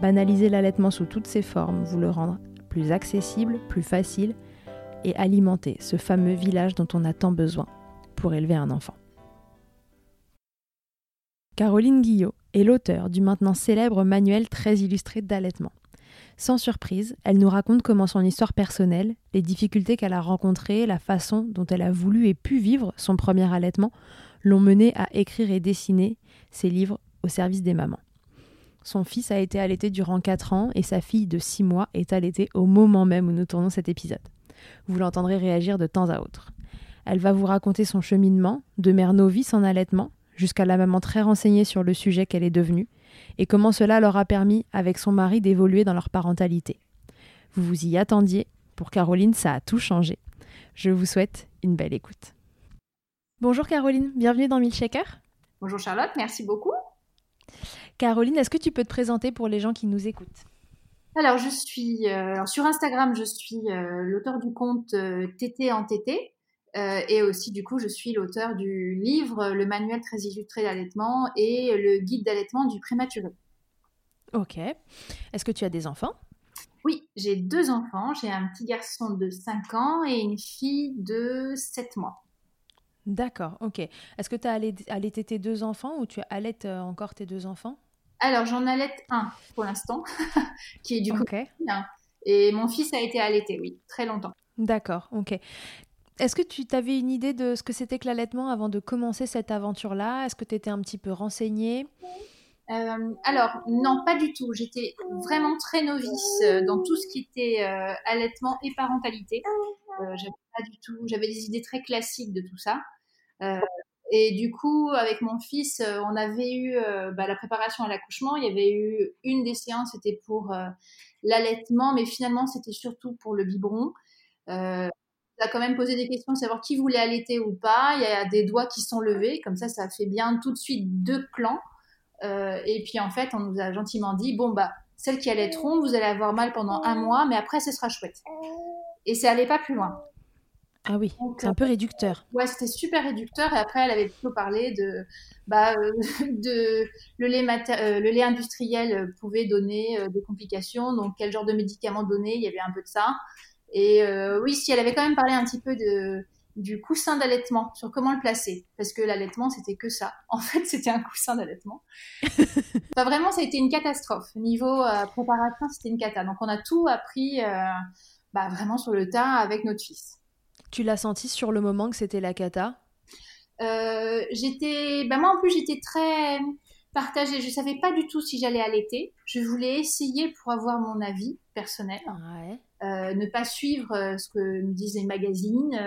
Banaliser l'allaitement sous toutes ses formes, vous le rendre plus accessible, plus facile et alimenter ce fameux village dont on a tant besoin pour élever un enfant. Caroline Guillot est l'auteur du maintenant célèbre manuel très illustré d'allaitement. Sans surprise, elle nous raconte comment son histoire personnelle, les difficultés qu'elle a rencontrées, la façon dont elle a voulu et pu vivre son premier allaitement l'ont menée à écrire et dessiner ses livres au service des mamans. Son fils a été allaité durant 4 ans et sa fille de 6 mois est allaitée au moment même où nous tournons cet épisode. Vous l'entendrez réagir de temps à autre. Elle va vous raconter son cheminement, de mère novice en allaitement jusqu'à la maman très renseignée sur le sujet qu'elle est devenue, et comment cela leur a permis, avec son mari, d'évoluer dans leur parentalité. Vous vous y attendiez, pour Caroline, ça a tout changé. Je vous souhaite une belle écoute. Bonjour Caroline, bienvenue dans Milkshaker. Bonjour Charlotte, merci beaucoup. Caroline, est-ce que tu peux te présenter pour les gens qui nous écoutent? Alors, je suis euh, sur Instagram, je suis euh, l'auteur du compte euh, TT en TT. et aussi, du coup, je suis l'auteur du livre Le manuel très illustré d'allaitement et le guide d'allaitement du prématuré. Ok. Est-ce que tu as des enfants? Oui, j'ai deux enfants. J'ai un petit garçon de 5 ans et une fille de 7 mois. D'accord, ok. Est-ce que tu as allaité tes deux enfants ou tu allaites encore tes deux enfants? Alors, j'en allaite un pour l'instant, qui est du coup. Et mon fils a été allaité, oui, très longtemps. D'accord, ok. Est-ce que tu avais une idée de ce que c'était que l'allaitement avant de commencer cette aventure-là? Est-ce que tu étais un petit peu renseignée? Euh, alors, non, pas du tout. J'étais vraiment très novice euh, dans tout ce qui était euh, allaitement et parentalité. j'avais pas du tout, j'avais des idées très classiques de tout ça. Et du coup, avec mon fils, euh, on avait eu euh, bah, la préparation à l'accouchement. Il y avait eu une des séances, c'était pour euh, l'allaitement, mais finalement, c'était surtout pour le biberon. a quand même posé des questions, savoir qui voulait allaiter ou pas. Il y a des doigts qui sont levés, comme ça, ça fait bien tout de suite deux clans. Euh, et puis en fait, on nous a gentiment dit bon bah celles qui allaiteront, vous allez avoir mal pendant un mois, mais après ce sera chouette. Et c'est allé pas plus loin. Ah oui, c'est un peu réducteur. Ouais, c'était super réducteur. Et après, elle avait plutôt parlé de, bah, euh, de le lait, euh, le lait industriel pouvait donner des complications. Donc, quel genre de médicaments donner? Il y avait un peu de ça. Et oui, si elle avait quand même parlé un petit peu de, du coussin d'allaitement, sur comment le placer. Parce que l'allaitement, c'était que ça. En fait, c'était un coussin d'allaitement. enfin, vraiment, ça a été une catastrophe. Niveau euh, préparation, c'était une cata. Donc, on a tout appris euh, bah, vraiment sur le tas avec notre fils. Tu l'as senti sur le moment que c'était la cata? Euh, J'étais. Bah, moi, en plus, j'étais très partagée. Je ne savais pas du tout si j'allais allaiter. Je voulais essayer pour avoir mon avis personnel. ne pas suivre ce que me disent les magazines,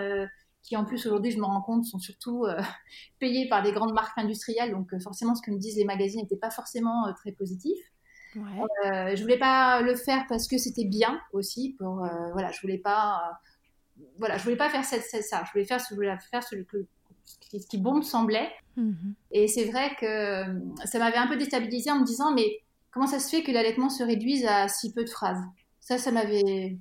qui en plus aujourd'hui, je me rends compte, sont surtout euh, payés par des grandes marques industrielles. Donc euh, forcément, ce que me disent les magazines n'était pas forcément euh, très positif. Ouais. je voulais pas le faire parce que c'était bien aussi. Pour voilà, je voulais pas, voilà, je voulais pas faire ça. Je voulais faire ce, je voulais faire ce, ce qui bon me semblait. Mhm. Et c'est vrai que ça m'avait un peu déstabilisé en me disant mais comment ça se fait que l'allaitement se réduise à si peu de phrases? Ça, ça m'avait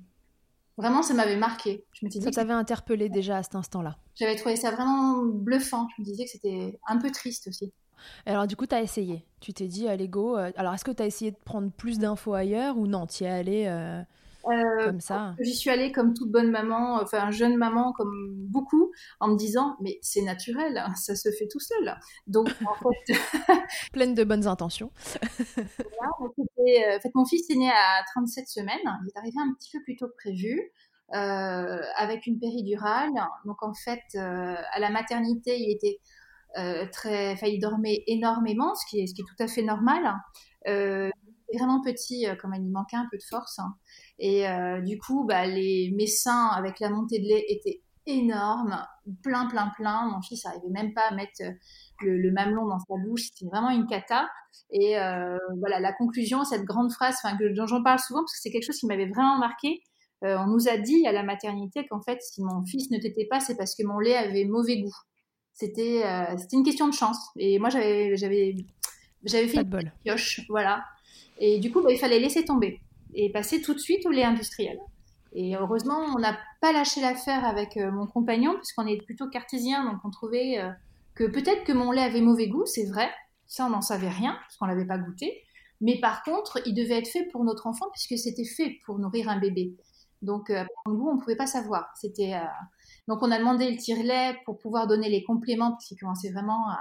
Vraiment, ça m'avait marqué. Je me ça t'avait interpellé déjà à cet instant-là. J'avais trouvé ça vraiment bluffant. Je me disais que c'était un peu triste aussi. Alors du coup, tu as essayé. Tu t'es dit, allez, go. Euh, alors, est-ce que tu as essayé de prendre plus d'infos ailleurs ou non? Tu es allé euh, euh, comme ça J'y suis allée comme toute bonne maman, enfin jeune maman comme beaucoup, en me disant, mais c'est naturel, hein, ça se fait tout seul. Donc, en fait... Pleine de bonnes intentions. Euh, en fait, mon fils est né à 37 semaines. Il est arrivé un petit peu plus tôt que prévu. Euh, avec une péridurale. Donc en fait, euh, à la maternité, il était très, enfin, il dormait énormément, ce qui est, ce qui est tout à fait normal. Vraiment petit, comme il manquait un peu de force. Hein. Et du coup, bah, les, mes seins avec la montée de lait étaient énormes, plein, plein, plein. Mon fils n'arrivait même pas à mettre le, mamelon dans sa bouche. C'était vraiment une cata. Et euh, voilà, la conclusion, cette grande phrase, dont j'en parle souvent parce que c'est quelque chose qui m'avait vraiment marqué. Euh, on nous a dit à la maternité qu'en fait, si mon fils ne t'était pas, c'est parce que mon lait avait mauvais goût. C'était euh, c'était une question de chance. Et moi, j'avais fait une bol. pioche, voilà. Et du coup, bah, il fallait laisser tomber et passer tout de suite au lait industriel. Et heureusement, on n'a pas lâché l'affaire avec mon compagnon, puisqu'on est plutôt cartésien, donc on trouvait que peut-être que mon lait avait mauvais goût, c'est vrai, ça on n'en savait rien, parce qu'on l'avait pas goûté, mais par contre, il devait être fait pour notre enfant, puisque c'était fait pour nourrir un bébé. Donc, euh, pour goût, on ne pouvait pas savoir. C'était, euh, Donc, on a demandé le tire-lait pour pouvoir donner les compléments, parce qu'il commençait vraiment à...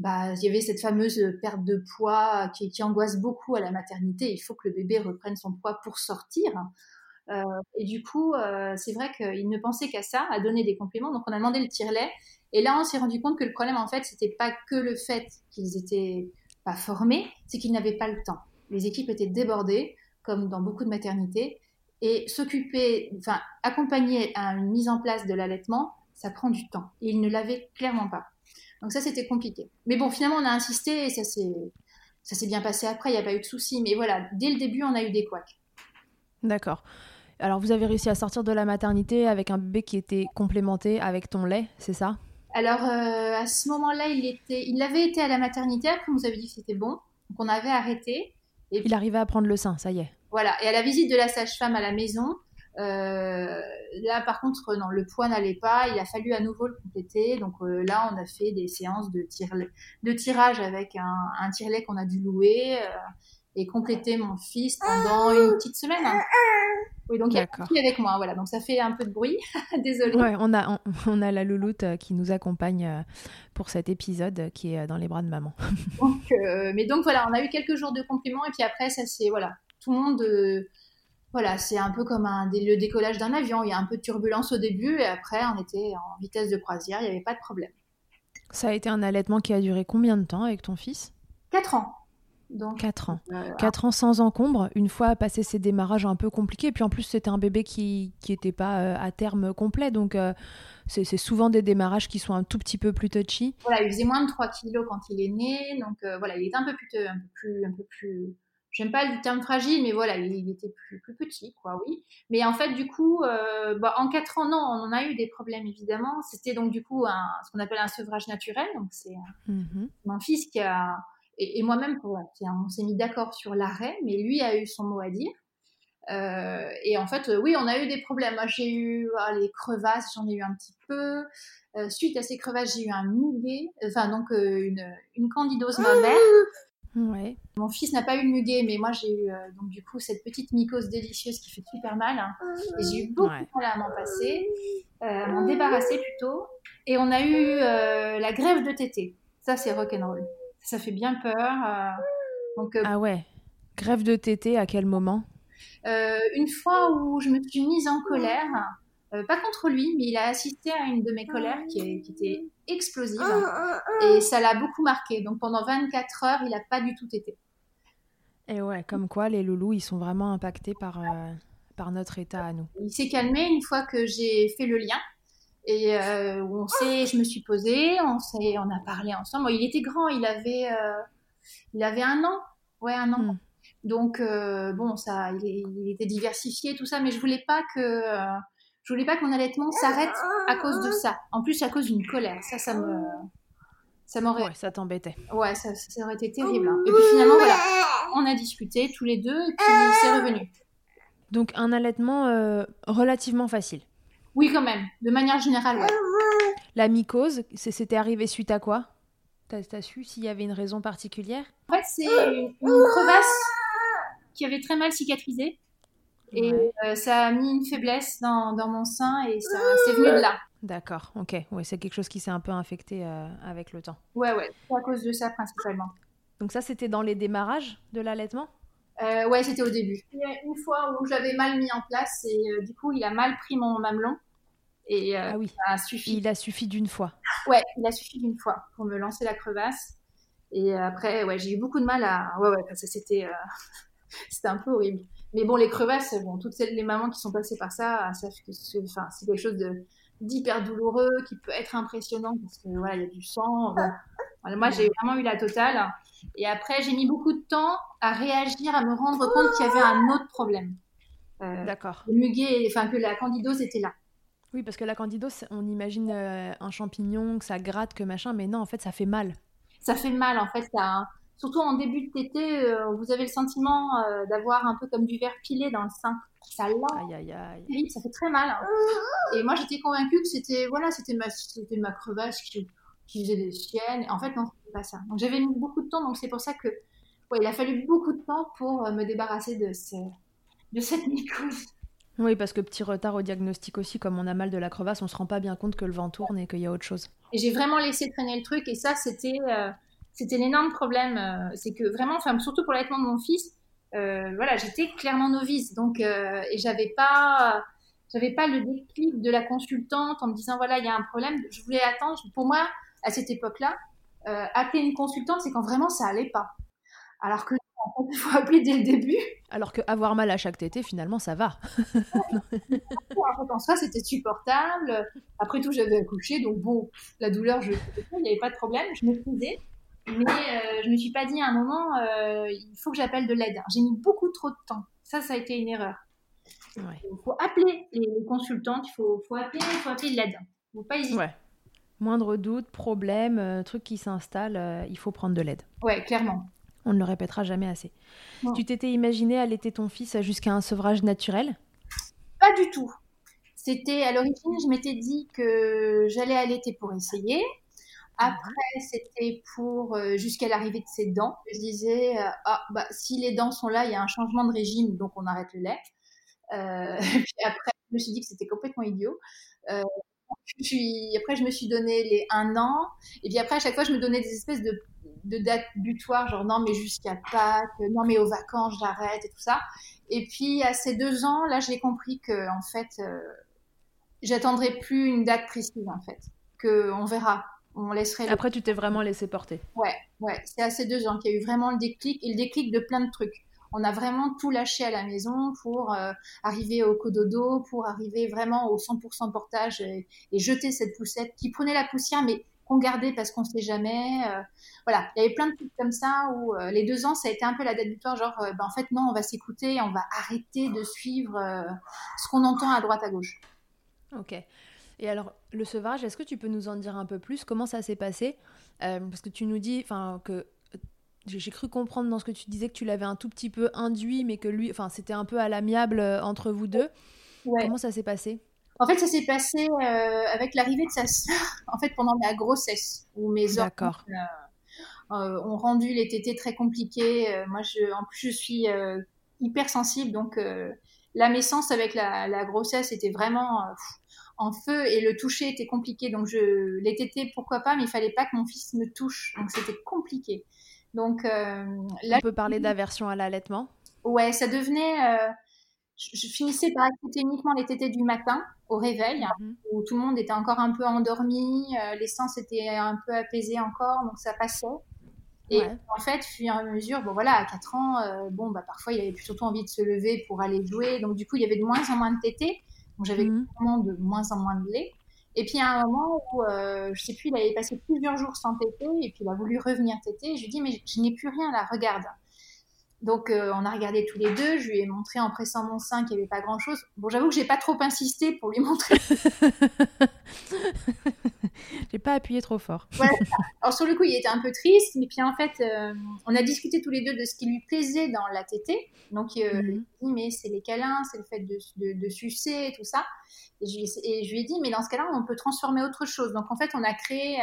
Bah, il y avait cette fameuse perte de poids qui, qui, angoisse beaucoup à la maternité. Il faut que le bébé reprenne son poids pour sortir. Euh, et du coup, c'est vrai qu'il ne pensait qu'à ça, à donner des compléments. Donc, on a demandé le tire-lait. Et là, on s'est rendu compte que le problème, en fait, c'était pas que le fait qu'ils étaient pas formés, c'est qu'ils n'avaient pas le temps. Les équipes étaient débordées, comme dans beaucoup de maternités, et s'occuper, enfin, accompagner à une mise en place de l'allaitement, ça prend du temps. Et ils ne l'avaient clairement pas. Donc ça, c'était compliqué. Mais bon, finalement, on a insisté et ça s'est, bien passé après, il n'y a pas eu de soucis. Mais voilà, dès le début, on a eu des couacs. D'accord. Alors, vous avez réussi à sortir de la maternité avec un bébé qui était complémenté avec ton lait, c'est ça? Alors, euh, à ce moment-là, il, était, il avait été à la maternité. Après, on nous avait dit que c'était bon. Donc, on avait arrêté. Et il arrivait à prendre le sein, ça y est. Voilà. Et à la visite de la sage-femme à la maison, là, par contre, non, le poids n'allait pas. Il a fallu à nouveau le compléter. Donc euh, là, on a fait des séances de, de tirage avec un, un tire-lait qu'on a dû louer et compléter mon fils pendant une petite semaine. Oui, donc il y a avec moi, voilà. Donc ça fait un peu de bruit. Désolée. Ouais, on a, on, a la louloute euh, qui nous accompagne euh, pour cet épisode euh, qui est dans les bras de maman. donc, mais donc voilà, on a eu quelques jours de compliments et puis après, ça c'est, voilà, tout le monde, voilà, c'est un peu comme un, le décollage d'un avion. Il y a un peu de turbulence au début et après, on était en vitesse de croisière, il n'y avait pas de problème. Ça a été un allaitement qui a duré combien de temps avec ton fils? Quatre ans. Donc, 4 ans. 4 ans sans encombre, une fois passé ces démarrages un peu compliqués. Puis en plus, c'était un bébé qui n'était pas euh, à terme complet. Donc, euh, c'est souvent des démarrages qui sont un tout petit peu plus touchy. Voilà, il faisait moins de 3 kilos quand il est né. Donc, euh, voilà, il était un peu plus, un peu plus, un peu plus j'aime pas le terme fragile, mais voilà, il, était plus, plus, petit, quoi, oui. Mais en fait, du coup, euh, bah, en quatre ans, non, on en a eu des problèmes, évidemment. C'était donc, du coup, un, ce qu'on appelle un sevrage naturel. Donc, c'est mm-hmm. mon fils qui a, et, moi-même, on s'est mis d'accord sur l'arrêt, mais lui a eu son mot à dire. Euh, et en fait, oui, on a eu des problèmes. Moi, j'ai eu ah, les crevasses, j'en ai eu un petit peu. Euh, suite à ces crevasses, j'ai eu un muguet, enfin donc une, une candidose mammaire. Ouais. Mon fils n'a pas eu le muguet, mais moi j'ai eu euh, donc du coup cette petite mycose délicieuse qui fait super mal. Hein. Et j'ai eu beaucoup de mal à m'en passer, euh, à m'en débarrasser plutôt. Et on a eu euh, la grève de tété. Ça c'est rock'n'roll. Ça fait bien peur. donc, ah ouais. Grève de tété à quel moment? Une fois où je me suis mise en colère euh, pas contre lui, mais il a assisté à une de mes colères qui, était explosive et ça l'a beaucoup marqué. Donc pendant 24 heures, il n'a pas du tout été. Et ouais, comme quoi les loulous, ils sont vraiment impactés par, euh, par notre état à nous. Il s'est calmé une fois que j'ai fait le lien. Et euh, on sait, je me suis posée, on, on a parlé ensemble. il était grand, il avait, il avait un an. Ouais, un an. Hmm. Donc, bon, ça, il, il, était diversifié, tout ça, mais je voulais pas que je voulais pas que mon allaitement s'arrête à cause de ça. En plus, à cause d'une colère. Ça, ça me. Ça m'aurait. Ouais, ça t'embêtait. Ouais, ça, ça, aurait été terrible. Hein. Et puis finalement, voilà, on a discuté tous les deux et puis c'est revenu. Donc, un allaitement euh, relativement facile. Oui, quand même. De manière générale, ouais. La mycose, c'était arrivé suite à quoi? T'as as su s'il y avait une raison particulière? En fait, c'est une crevasse qui avait très mal cicatrisé. Et euh, ça a mis une faiblesse dans, dans mon sein et ça c'est venu de là. D'accord, ok. Ouais, c'est quelque chose qui s'est un peu infecté euh, avec le temps. Ouais, ouais, c'est à cause de ça principalement. Donc ça, c'était dans les démarrages de l'allaitement? Euh, Ouais, c'était au début. Il y a une fois où j'avais mal mis en place et euh, du coup, il a mal pris mon mamelon. Et ah oui. ça a suffi. Il a suffi d'une fois. Ouais, il a suffi d'une fois pour me lancer la crevasse. Et après, ouais, j'ai eu beaucoup de mal à. Ouais, ouais, parce que c'était, c'était un peu horrible. Mais bon, les crevasses, bon, toutes celles, les mamans qui sont passées par ça savent que c'est, enfin, c'est quelque chose de, d'hyper douloureux, qui peut être impressionnant parce que voilà, il y a du sang. moi, j'ai vraiment eu la totale. Et après, j'ai mis beaucoup de temps à réagir, à me rendre compte qu'il y avait un autre problème. Euh, D'accord. Le muguet, enfin que la candidose était là. Oui, parce que la candidose, on imagine euh, un champignon, que ça gratte, que machin, mais non, en fait, ça fait mal. Ça fait mal, en fait. Ça, surtout en début de tété, euh, vous avez le sentiment euh, d'avoir un peu comme du verre pilé dans le sein. Ça aïe, aïe, aïe. ça fait très mal. Hein. Et moi, j'étais convaincue que c'était voilà, c'était ma, c'était ma crevasse qui, qui, faisait des siennes. En fait, non, c'était pas ça. Donc j'avais mis beaucoup de temps. Donc c'est pour ça que, ouais, il a fallu beaucoup de temps pour euh, me débarrasser de, ce, de cette mycose. Oui, parce que petit retard au diagnostic aussi, comme on a mal de la crevasse, on se rend pas bien compte que le vent tourne et qu'il y a autre chose. Et j'ai vraiment laissé traîner le truc. Et ça, c'était c'était l'énorme problème. Euh, c'est que vraiment, enfin, surtout pour l'allaitement de mon fils, euh, voilà, j'étais clairement novice, donc euh, et j'avais pas, j'avais pas le déclic de la consultante en me disant voilà, il y a un problème. Je voulais attendre. Pour moi, à cette époque-là, appeler une consultante, c'est quand vraiment ça allait pas. Alors que il faut appeler dès le début. Alors que avoir mal à chaque tété, finalement, ça va. en soi, c'était supportable. Après tout, j'avais accouché, donc bon, la douleur, je il n'y avait pas de problème, je maîtrisais. Mais euh, je me suis pas dit à un moment, euh, il faut que j'appelle de l'aide. J'ai mis beaucoup trop de temps. Ça, ça a été une erreur. Il faut appeler les, consultantes, il faut, faut, appeler, faut appeler de l'aide. Il faut pas hésiter. Ouais. Moindre doute, problème, euh, truc qui s'installe, il faut prendre de l'aide. Ouais, clairement. On ne le répétera jamais assez. Tu t'étais imaginé allaiter ton fils jusqu'à un sevrage naturel? Pas du tout. C'était à l'origine, je m'étais dit que j'allais allaiter pour essayer. Après, c'était pour euh, jusqu'à l'arrivée de ses dents. Je disais, euh, ah, bah, si les dents sont là, il y a un changement de régime, donc on arrête le lait. Euh, puis après, je me suis dit que c'était complètement idiot. puis après, je me suis donné les un an. Et puis après, à chaque fois, je me donnais des espèces de, de dates butoirs, genre non, mais jusqu'à Pâques, non, mais aux vacances, j'arrête et tout ça. Et puis à ces deux ans, là, j'ai compris que en fait, j'attendrai plus une date précise, en fait, que on verra on laisserait. Après, tu t'es vraiment laissé porter. Ouais, ouais. C'est à ces deux ans qu'il y a eu vraiment le déclic et le déclic de plein de trucs. On a vraiment tout lâché à la maison pour euh, arriver au cododo, pour arriver vraiment au 100% portage et, jeter cette poussette qui prenait la poussière, mais qu'on gardait parce qu'on sait jamais. voilà, il y avait plein de trucs comme ça où les deux ans, ça a été un peu la date butoir, genre, ben, en fait, non, on va s'écouter, on va arrêter de suivre ce qu'on entend à droite, à gauche. Ok. Et alors, le sevrage, est-ce que tu peux nous en dire un peu plus? Comment ça s'est passé? Parce que tu nous dis que j'ai cru comprendre dans ce que tu disais que tu l'avais un tout petit peu induit, mais que lui, enfin, c'était un peu à l'amiable euh, entre vous deux. Comment ça s'est passé? En fait, ça s'est passé euh, avec l'arrivée de sa sœur, en fait, pendant ma grossesse, où mes enfants euh, ont rendu les tétés très compliqués. moi, je, en plus, je suis hyper sensible, donc la naissance avec la, grossesse était vraiment en feu et le toucher était compliqué. Donc, je, les tétés, pourquoi pas, mais il fallait pas que mon fils me touche, donc c'était compliqué. Donc euh, là, on peut parler d'aversion à l'allaitement? Ouais, ça devenait. Euh, je, finissais par écouter uniquement les tétés du matin au réveil, mhm. où tout le monde était encore un peu endormi, euh, l'essence était un peu apaisée encore, donc ça passait. Et en fait, fur et à mesure, bon voilà, à 4 ans, bon bah parfois il avait surtout envie de se lever pour aller jouer, donc du coup il y avait de moins en moins de tétés, donc j'avais mmh. de moins en moins de lait. Et puis à un moment où, euh, je sais plus, il avait passé plusieurs jours sans téter, et puis il a voulu revenir téter. Je lui ai dit, mais je n'ai plus rien là, regarde. Donc euh, on a regardé tous les deux, je lui ai montré en pressant mon sein qu'il n'y avait pas grand-chose. Bon, j'avoue que j'ai pas trop insisté pour lui montrer. j'ai pas appuyé trop fort. Alors sur le coup, il était un peu triste, mais puis en fait, euh, on a discuté tous les deux de ce qui lui plaisait dans la tétée. Donc euh, il dit, mais c'est les câlins, c'est le fait de, de, sucer et tout ça. Et je, lui ai dit, mais dans ce cas-là, on peut transformer autre chose. Donc en fait, on a créé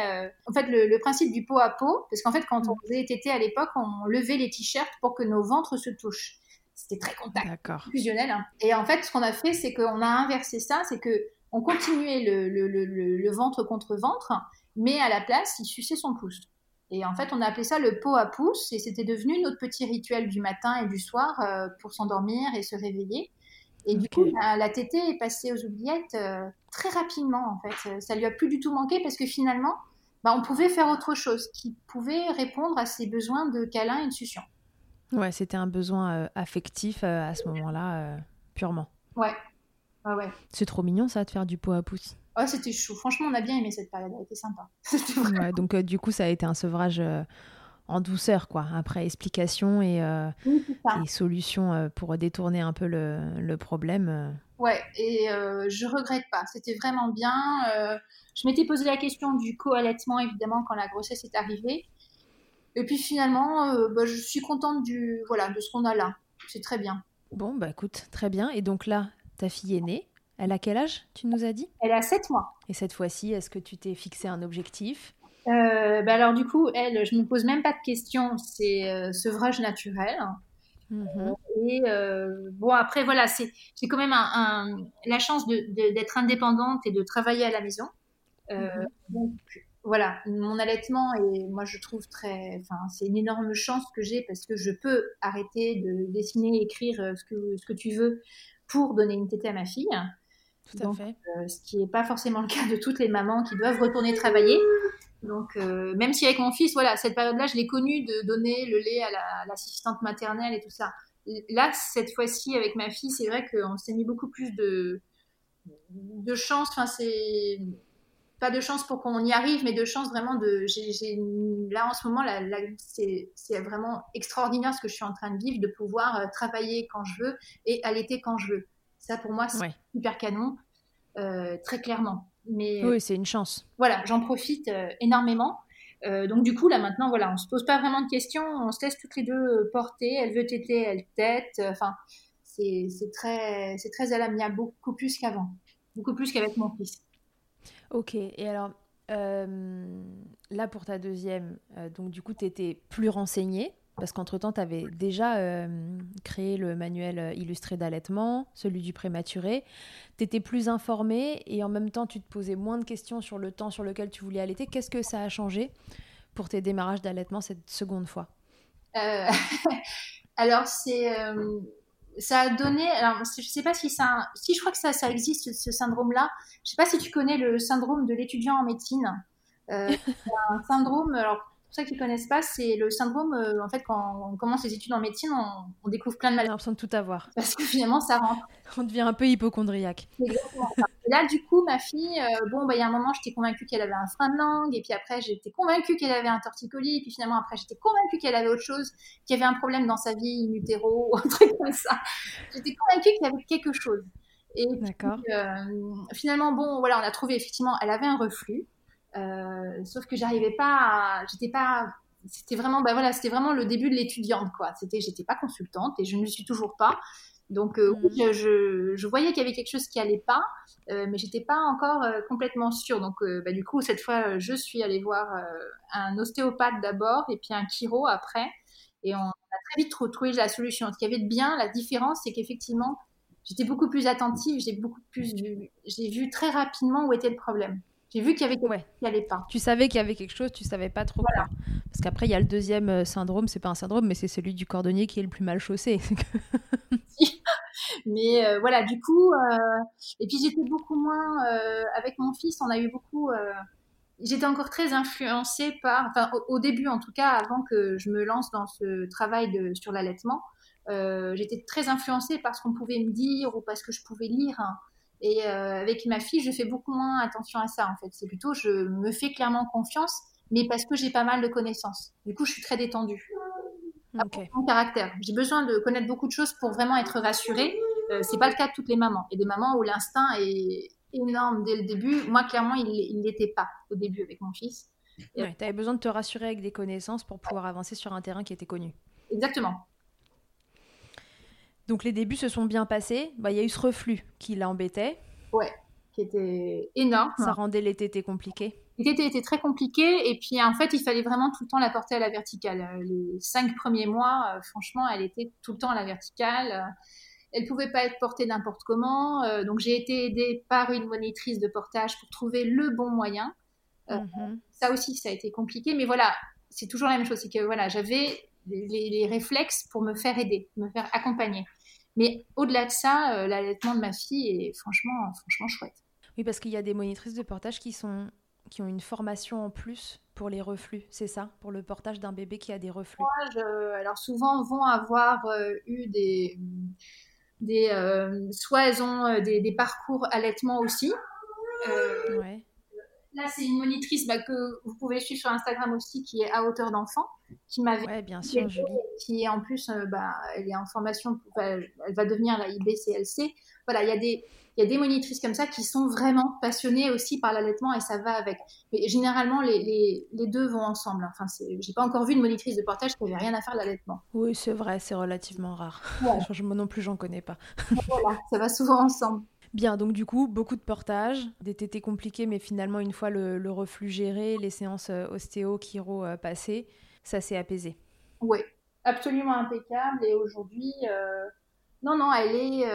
en fait le, principe du pot à pot, parce qu'en fait, quand on mhm. faisait tété à l'époque, on levait les t-shirts pour que nos ventre se touche. C'était très contact, fusionnel. Hein. Et en fait, ce qu'on a fait, c'est qu'on a inversé ça, c'est que on continuait le, le, le, ventre contre ventre, mais à la place, il suçait son pouce. Et en fait, on a appelé ça le pot à pouce, et c'était devenu notre petit rituel du matin et du soir euh, pour s'endormir et se réveiller. Et du coup, la, tétée est passée aux oubliettes euh, très rapidement, en fait. Ça lui a plus du tout manqué parce que finalement, bah, on pouvait faire autre chose qui pouvait répondre à ses besoins de câlin et de succion. Ouais, c'était un besoin euh, affectif euh, à ce moment-là, euh, purement. Ouais. Ouais. C'est trop mignon ça de faire du pot à pouce. Ouais, c'était chou. Franchement, on a bien aimé cette période, elle était sympa. ouais, donc du coup, ça a été un sevrage en douceur, quoi, après explication et, et solution pour détourner un peu le, le problème. Ouais, et je regrette pas. C'était vraiment bien. je m'étais posé la question du co-allaitement, évidemment, quand la grossesse est arrivée. Et puis finalement, euh, bah, je suis contente du, voilà, de ce qu'on a là. C'est très bien. Bon, bah écoute, très bien. Et donc là, ta fille est née. Elle a quel âge, tu nous as dit? Elle a 7 mois. Et cette fois-ci, est-ce que tu t'es fixé un objectif? Euh, bah alors du coup, elle, je ne me pose même pas de questions, c'est euh, sevrage naturel. Mhm. et bon, après, voilà, c'est, quand même un, la chance d'être indépendante et de travailler à la maison. Mhm. Donc, voilà, mon allaitement et moi je trouve très, enfin c'est une énorme chance que j'ai parce que je peux arrêter de dessiner, écrire euh, ce que ce que tu veux pour donner une tétée à ma fille. Tout à fait. Euh, ce qui n'est pas forcément le cas de toutes les mamans qui doivent retourner travailler. Donc euh, même si avec mon fils, voilà, cette période-là, je l'ai connu de donner le lait à l'assistante maternelle et tout ça. Là, cette fois-ci avec ma fille, c'est vrai qu'on s'est mis beaucoup plus de de chance. Enfin, c'est pas de chance pour qu'on y arrive, mais de chance vraiment de. là en ce moment, c'est vraiment extraordinaire ce que je suis en train de vivre, de pouvoir euh, travailler quand je veux et allaiter quand je veux. Ça pour moi, c'est super canon, euh, très clairement. Mais oui, c'est une chance. Voilà, j'en profite euh, énormément. donc du coup là maintenant voilà, on se pose pas vraiment de questions, on se laisse toutes les deux porter. Elle veut téter, elle tête. Enfin, c'est très c'est très à l'amiable, beaucoup plus qu'avant, beaucoup plus qu'avec mon fils. Ok, et alors euh, là pour ta deuxième, euh, donc du coup tu étais plus renseignée parce qu'entre-temps tu avais déjà euh, créé le manuel illustré d'allaitement, celui du prématuré, tu étais plus informée et en même temps tu te posais moins de questions sur le temps sur lequel tu voulais allaiter. Qu'est-ce que ça a changé pour tes démarrages d'allaitement cette seconde fois? Alors c'est ça a donné. Alors, je sais pas si ça. Si je crois que ça, ça existe, ce syndrome-là. Je sais pas si tu connais le syndrome de l'étudiant en médecine. Euh, un syndrome. Alors, pour ceux qui ne connaissent pas, c'est le syndrome, euh, en fait, quand on commence les études en médecine, on, découvre plein de maladies. On a l'impression de tout avoir. Parce que finalement, ça rentre. on devient un peu hypochondriaque. Exactement. Et là, du coup, ma fille, euh, bon, bah, il y a un moment, j'étais convaincue qu'elle avait un frein de langue, et puis après, j'étais convaincue qu'elle avait un torticolis, et puis finalement, après, j'étais convaincue qu'elle avait autre chose, qu'il y avait un problème dans sa vie, in utero, un truc comme ça. J'étais convaincue qu'il y avait quelque chose. Et D'accord. Euh, finalement, bon, voilà, on a trouvé effectivement, elle avait un reflux. Euh, sauf que j'arrivais pas, j'étais pas, c'était vraiment, bah voilà, c'était vraiment le début de l'étudiante, quoi. C'était, j'étais pas consultante et je ne le suis toujours pas. Donc euh, mhm. je, je, voyais qu'il y avait quelque chose qui allait pas, euh, mais j'étais pas encore complètement sûre. Donc bah, du coup cette fois je suis allée voir un ostéopathe d'abord et puis un chiro après, et on a très vite retrouvé la solution. Ce qui avait de bien, la différence, c'est qu'effectivement j'étais beaucoup plus attentive, j'ai beaucoup plus j'ai vu très rapidement où était le problème. J'ai vu qu'il y avait quelque chose qui n'allait pas. Tu savais qu'il y avait quelque chose, tu savais pas trop quoi. Parce qu'après, il y a le deuxième euh, syndrome, c'est pas un syndrome, mais c'est celui du cordonnier qui est le plus mal chaussé. mais euh, voilà, du coup, euh, et puis j'étais beaucoup moins avec mon fils, on a eu beaucoup. j'étais encore très influencée par, enfin, au, début en tout cas, avant que je me lance dans ce travail de, sur l'allaitement, j'étais très influencée par ce qu'on pouvait me dire ou parce que je pouvais lire. Hein. Et euh, avec ma fille, je fais beaucoup moins attention à ça, en fait. C'est plutôt, je me fais clairement confiance, mais parce que j'ai pas mal de connaissances. Du coup, je suis très détendue. Okay. Mon caractère. J'ai besoin de connaître beaucoup de choses pour vraiment être rassurée. Euh, c'est pas le cas de toutes les mamans. Il y a des mamans où l'instinct est énorme dès le début. Moi, clairement, il l'était pas au début avec mon fils. Ouais, tu avais besoin de te rassurer avec des connaissances pour pouvoir avancer sur un terrain qui était connu. Exactement. Donc les débuts se sont bien passés. Bah, il y a eu ce reflux qui l'embêtait. Ouais, qui était énorme. Ça rendait les tétés compliqués. Les tétés étaient très compliqués et puis en fait il fallait vraiment tout le temps la porter à la verticale. Euh, les cinq premiers mois, euh, franchement, elle était tout le temps à la verticale. Elle pouvait pas être portée n'importe comment. Euh, donc j'ai été aidée par une monitrice de portage pour trouver le bon moyen. Mhm. Ça aussi, ça a été compliqué, mais voilà, c'est toujours la même chose. C'est que voilà, j'avais les, réflexes pour me faire aider, me faire accompagner. Mais au-delà de ça, euh, l'allaitement de ma fille est franchement, franchement chouette. Oui, parce qu'il y a des monitrices de portage qui, sont, qui ont une formation en plus pour les reflux, c'est ça? Pour le portage d'un bébé qui a des reflux Alors souvent vont avoir euh, eu des... des euh, soit elles ont des, des, parcours allaitement aussi. Ouais. Là, c'est une monitrice bah, que vous pouvez suivre sur Instagram aussi, qui est à hauteur d'enfant, qui m'avait. bien sûr, Qui est en plus, euh, bah, elle est en formation, elle va devenir la IBCLC. Voilà, il y a des. Il y a des monitrices comme ça qui sont vraiment passionnées aussi par l'allaitement et ça va avec. Mais généralement, les, les, les deux vont ensemble. Enfin, j'ai pas encore vu de monitrice de portage qui avait rien à faire de l'allaitement. Oui, c'est vrai, c'est relativement rare. Moi non plus, j'en connais pas. voilà, ça va souvent ensemble. Bien, donc du coup, beaucoup de portages, des tétés compliqués, mais finalement, une fois le, reflux géré, les séances euh, ostéo, chiro euh, passées, ça s'est apaisé. Oui, absolument impeccable. Et aujourd'hui, euh, non, non, elle est.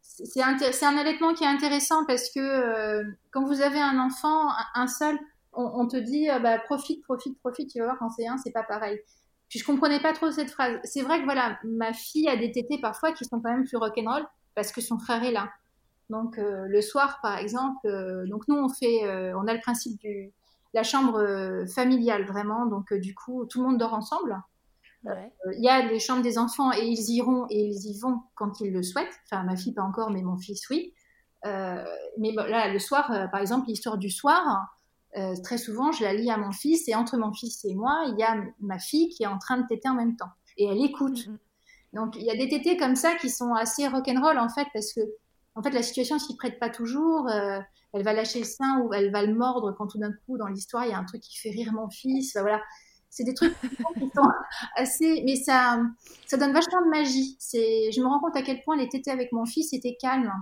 c'est un allaitement qui est intéressant parce que quand vous avez un enfant, un seul, on, te dit bah, profite, profite, profite, tu vas voir, quand c'est un, c'est pas pareil. Puis je comprenais pas trop cette phrase. C'est vrai que voilà, ma fille a des tétés parfois qui sont quand même plus rock'n'roll parce que son frère est là. Donc euh, le soir, par exemple, euh, donc nous on fait, euh, on a le principe du la chambre familiale vraiment. Donc du coup, tout le monde dort ensemble. Il y a les chambres des enfants et ils iront et ils y vont quand ils le souhaitent. Enfin, ma fille pas encore, mais mon fils oui. mais là, le soir, par exemple, l'histoire du soir, très souvent, je la lis à mon fils et entre mon fils et moi, il y a ma fille qui est en train de téter en même temps et elle écoute. Mm-hmm. Donc il y a des tétés comme ça qui sont assez rock'n'roll en fait parce que en fait, la situation s'y prête pas toujours. Euh, elle va lâcher le sein ou elle va le mordre quand tout d'un coup, dans l'histoire, il y a un truc qui fait rire mon fils. voilà. C'est des trucs qui sont assez. Mais ça, ça donne vachement de magie. C'est, je me rends compte à quel point les tétés avec mon fils étaient calmes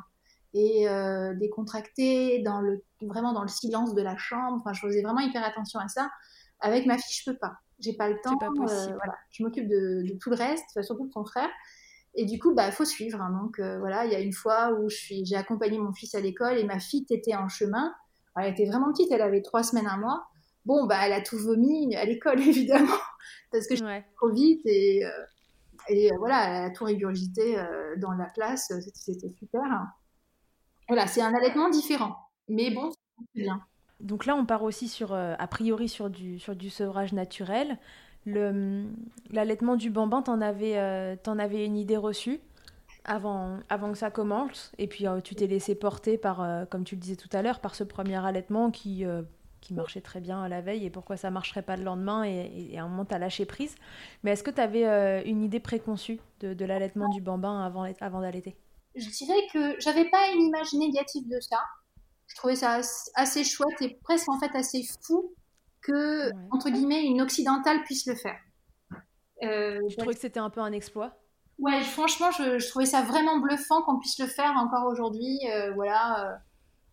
et euh, décontractés, dans le, vraiment dans le silence de la chambre. Enfin, je faisais vraiment hyper attention à ça. Avec ma fille, je peux pas. J'ai pas le temps. Pas euh, voilà. Je m'occupe de, de, tout le reste, surtout de son frère. Et du coup, bah, faut suivre. Hein. Donc euh, voilà, il y a une fois où j'ai accompagné mon fils à l'école et ma fille était en chemin. Elle était vraiment petite, elle avait trois semaines, un mois. Bon, bah, elle a tout vomi à l'école, évidemment, parce que je suis trop vite et, euh, et euh, voilà, elle a tout régurgité dans la classe. C'était super. Voilà, c'est un allaitement différent. Mais bon, c'est bien. donc là, on part aussi sur, a priori sur du, sur du sevrage naturel. L'allaitement du bambin, t'en avais, en avais une idée reçue avant, avant que ça commence. Et puis tu t'es laissé porter par, comme tu le disais tout à l'heure, par ce premier allaitement qui qui marchait très bien à la veille et pourquoi ça marcherait pas le lendemain et, à un moment tu as lâché prise. Mais est-ce que tu avais euh, une idée préconçue de, l'allaitement du bambin avant, avant d'allaiter? Je dirais que j'avais pas une image négative de ça. Je trouvais ça assez chouette et presque en fait assez fou que, entre guillemets, une occidentale puisse le faire. Euh, je trouvais que c'était un peu un exploit? Ouais, franchement, je, trouvais ça vraiment bluffant qu'on puisse le faire encore aujourd'hui. Euh, voilà. Euh,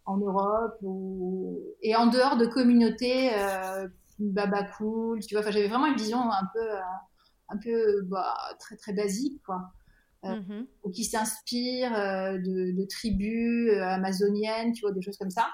en Europe ou... et en dehors de communautés euh, baba cool, tu vois. Enfin, j'avais vraiment une vision un peu, un peu bah, très très basique, quoi. Mm-hmm. ou qui s'inspire de, de, tribus amazoniennes, tu vois, des choses comme ça.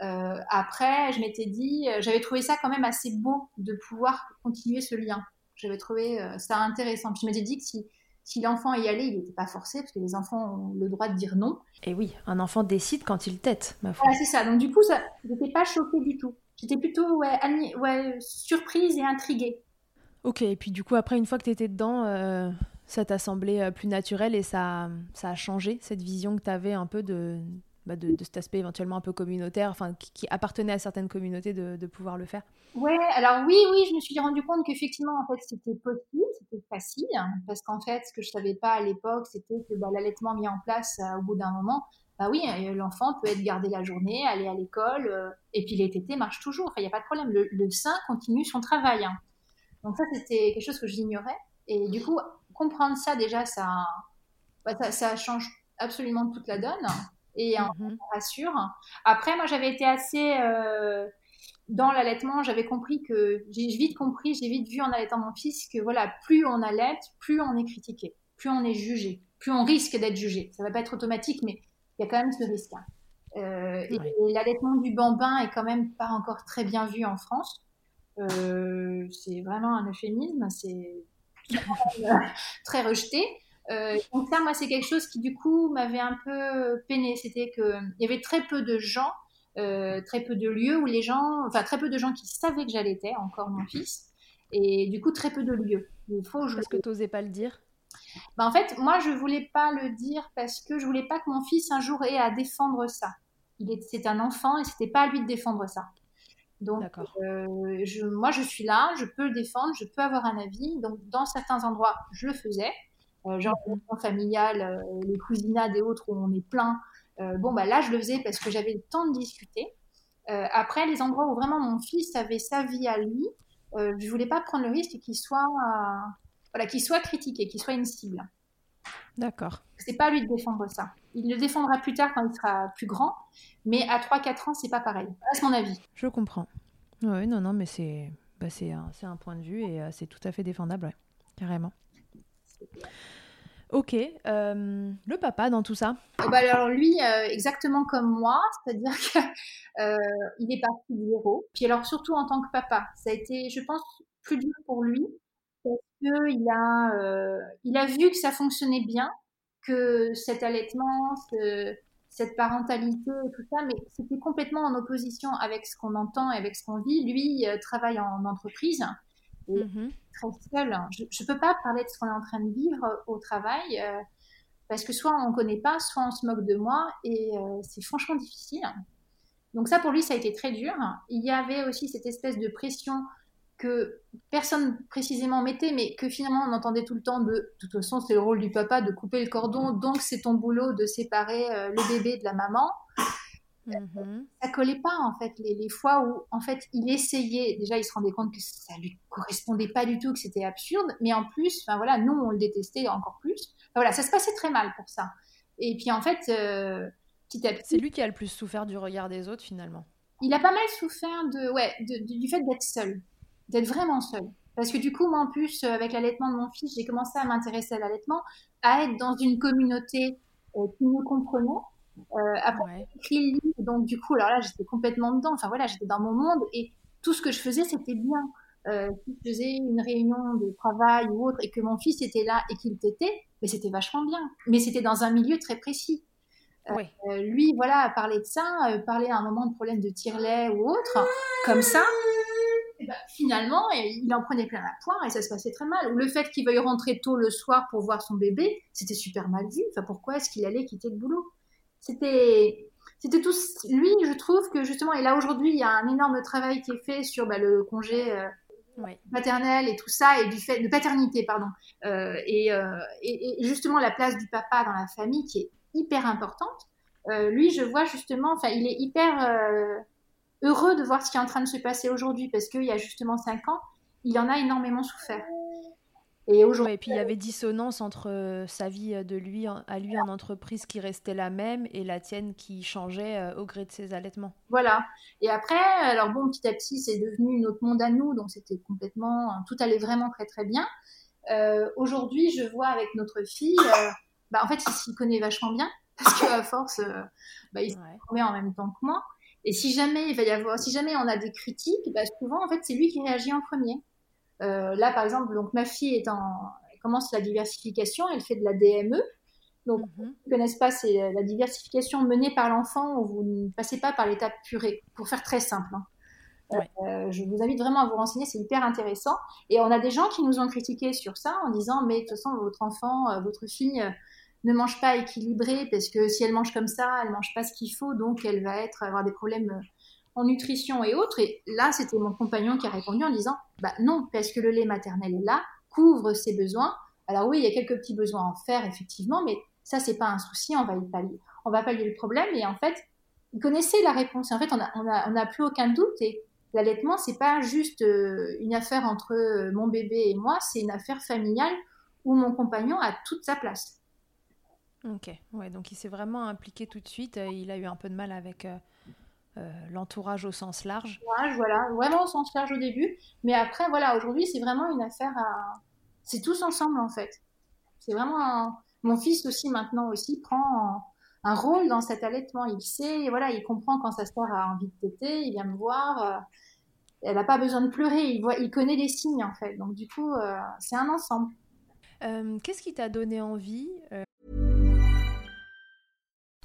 Après, je m'étais dit, j'avais trouvé ça quand même assez beau de pouvoir continuer ce lien. J'avais trouvé ça intéressant. Puis je m'étais dit que si si l'enfant y allait, il n'était pas forcé, parce que les enfants ont le droit de dire non. Et oui, un enfant décide quand il tête, ma foi. Voilà, c'est ça. Donc du coup, ça, n'étais pas choquée du tout. J'étais plutôt ouais, ouais, surprise et intriguée. Ok, et puis du coup, après, une fois que tu étais dedans, euh, ça t'a semblé euh, plus naturel et ça, ça a changé cette vision que tu avais un peu de, bah, de, cet aspect éventuellement un peu communautaire, enfin qui, appartenait à certaines communautés de, pouvoir le faire Ouais, alors oui, oui, je me suis rendu compte qu'effectivement, en fait, c'était possible, c'était facile, parce qu'en fait, ce que je savais pas à l'époque, c'était que bah, l'allaitement mis en place euh, au bout d'un moment, bah oui, euh, l'enfant peut être gardé la journée, aller à l'école, euh, et puis les tétés marchent toujours, il n'y a pas de problème, le, sein continue son travail. Hein. Donc ça, c'était quelque chose que j'ignorais, et du coup, comprendre ça déjà, ça, bah, ça change absolument toute la donne et on mmh rassure. Après, moi, j'avais été assez euh, dans l'allaitement, j'avais compris que j'ai vite compris, j'ai vite vu en allaitant mon fils que voilà, plus on allaite, plus on est critiqué, plus on est jugé, plus on risque d'être jugé. Ça va pas être automatique, mais il y a quand même ce risque. Hein. Euh, et, l'allaitement du bambin est quand même pas encore très bien vu en France. Euh, c'est vraiment un euphémisme, c'est très rejeté. Euh, donc ça, moi, c'est quelque chose qui du coup m'avait un peu peiné. C'était que il y avait très peu de gens, euh, très peu de lieux où les gens, enfin très peu de gens qui savaient que j'allaitais encore mon fils, et du coup très peu de lieux. Il faut. Je... Que tu n'osais pas le dire. Bah, en fait, moi, je voulais pas le dire parce que je voulais pas que mon fils un jour ait à défendre ça. C'est un enfant et c'était pas à lui de défendre ça. Donc, euh, je, moi, je suis là, je peux le défendre, je peux avoir un avis. Donc, dans certains endroits, je le faisais. Euh, genre mmh. familial, euh, les cousinades et autres où on est plein. Euh, bon, bah là, je le faisais parce que j'avais le temps de discuter. après, les endroits où vraiment mon fils avait sa vie à lui, je voulais pas prendre le risque qu'il soit, voilà, qu'il soit critiqué, qu'il soit une cible. D'accord. C'est pas à lui de défendre ça. Il le défendra plus tard quand il sera plus grand, mais à 3-4 ans, c'est pas pareil. C'est mon avis. Je comprends. Oui, non, non, mais c'est bah, un, un, point de vue et c'est tout à fait défendable, ouais. carrément. Ok, euh, le papa dans tout ça bah Alors lui, euh, exactement comme moi, c'est-à-dire qu'il euh, est parti de zéro. Puis alors surtout en tant que papa, ça a été, je pense, plus dur pour lui parce qu'il a, il a vu que ça fonctionnait bien, que cet allaitement, cette parentalité tout ça, mais c'était complètement en opposition avec ce qu'on entend et avec ce qu'on vit. Lui travaille en entreprise Mmh très seule. Je ne peux pas parler de ce qu'on est en train de vivre au travail euh, parce que soit on ne connaît pas, soit on se moque de moi et euh, c'est franchement difficile. Donc ça, pour lui, ça a été très dur. Il y avait aussi cette espèce de pression que personne précisément mettait, mais que finalement on entendait tout le temps de, de toute façon, c'est le rôle du papa de couper le cordon, donc c'est ton boulot de séparer euh, le bébé de la maman. Mmh ça collait pas en fait les, fois où en fait il essayait déjà il se rendait compte que ça lui correspondait pas du tout que c'était absurde mais en plus enfin voilà nous on le détestait encore plus. Voilà ça se passait très mal pour ça. Et puis en fait euh, petit à petit c'est lui qui a le plus souffert du regard des autres finalement. Il a pas mal souffert de ouais du fait d'être seul d'être vraiment seul. Parce que du coup moi en plus euh, avec l'allaitement de mon fils j'ai commencé à m'intéresser à l'allaitement à être dans une communauté euh, qui me comprenait euh, après, écrit le livre, donc du coup, alors là, j'étais complètement dedans. Enfin voilà, j'étais dans mon monde et tout ce que je faisais, c'était bien. Euh, si je faisais une réunion de travail ou autre et que mon fils était là et qu'il t'était, mais c'était vachement bien. Mais c'était dans un milieu très précis. lui, voilà, parler de ça, parler à un moment de problème de tire-lait ou autre, comme ça, bah, finalement, il en prenait plein la poire et ça se passait très mal. Ou le fait qu'il veuille rentrer tôt le soir pour voir son bébé, c'était super mal vu. Enfin, pourquoi est-ce qu'il allait quitter le boulot? C'était, c'était tout. Lui, je trouve que justement, et là aujourd'hui, il y a un énorme travail qui est fait sur bah, le congé euh, maternel et tout ça, et du fait de paternité, pardon, euh, et, euh, et, et, justement la place du papa dans la famille qui est hyper importante. lui, je vois justement, enfin, il est hyper heureux de voir ce qui est en train de se passer aujourd'hui parce qu'il y a justement cinq ans, il en a énormément souffert. Et aujourd'hui. et puis il y avait dissonance entre euh, sa vie de lui à lui en entreprise qui restait la même et la tienne qui changeait euh, au gré de ses allaitements. Voilà. Et après, alors bon, petit à petit, c'est devenu notre monde à nous, donc c'était complètement, tout allait vraiment très très bien. Euh, aujourd'hui, je vois avec notre fille, bah, en fait, il s'y connaît vachement bien parce qu'à force, bah, il s'y connaît en même temps que moi. Et si jamais il va y avoir, si jamais on a des critiques, bah, souvent en fait c'est lui qui réagit en premier. Euh, là par exemple, donc ma fille est en, elle commence la diversification, elle fait de la DME. Donc, mm -hmm. ne connaissent pas, c'est la diversification menée par l'enfant où vous ne passez pas par l'étape purée, pour faire très simple. Hein. Euh, je vous invite vraiment à vous renseigner, c'est hyper intéressant. Et on a des gens qui nous ont critiqué sur ça en disant, mais de toute façon, votre enfant, euh, votre fille euh, ne mange pas équilibré parce que si elle mange comme ça, elle mange pas ce qu'il faut, donc elle va être avoir des problèmes euh, nutrition et autres. Et là, c'était mon compagnon qui a répondu en disant bah non, parce que le lait maternel est là, couvre ses besoins. Alors oui, il y a quelques petits besoins en fer effectivement, mais ça c'est pas un souci, on va y pallier, on va pallier le problème. Et en fait, il connaissait la réponse. En fait, on n'a plus aucun doute. Et l'allaitement, c'est pas juste euh, une affaire entre euh, mon bébé et moi, c'est une affaire familiale où mon compagnon a toute sa place. Ok, ouais, donc il s'est vraiment impliqué tout de suite. Euh, il a eu un peu de mal avec l'entourage au sens large. Ouais, voilà, vraiment au sens large au début. Mais après, voilà, aujourd'hui, c'est vraiment une affaire à. C'est tous ensemble, en fait. C'est vraiment. Mon fils aussi, maintenant, aussi, prend un rôle dans cet allaitement. Il sait, voilà, il comprend quand sa sœur a envie de téter, il vient me voir. elle n'a pas besoin de pleurer, il, voit, il connaît les signes, en fait. Donc, du coup, c'est un ensemble. Qu'est-ce qui t'a donné envie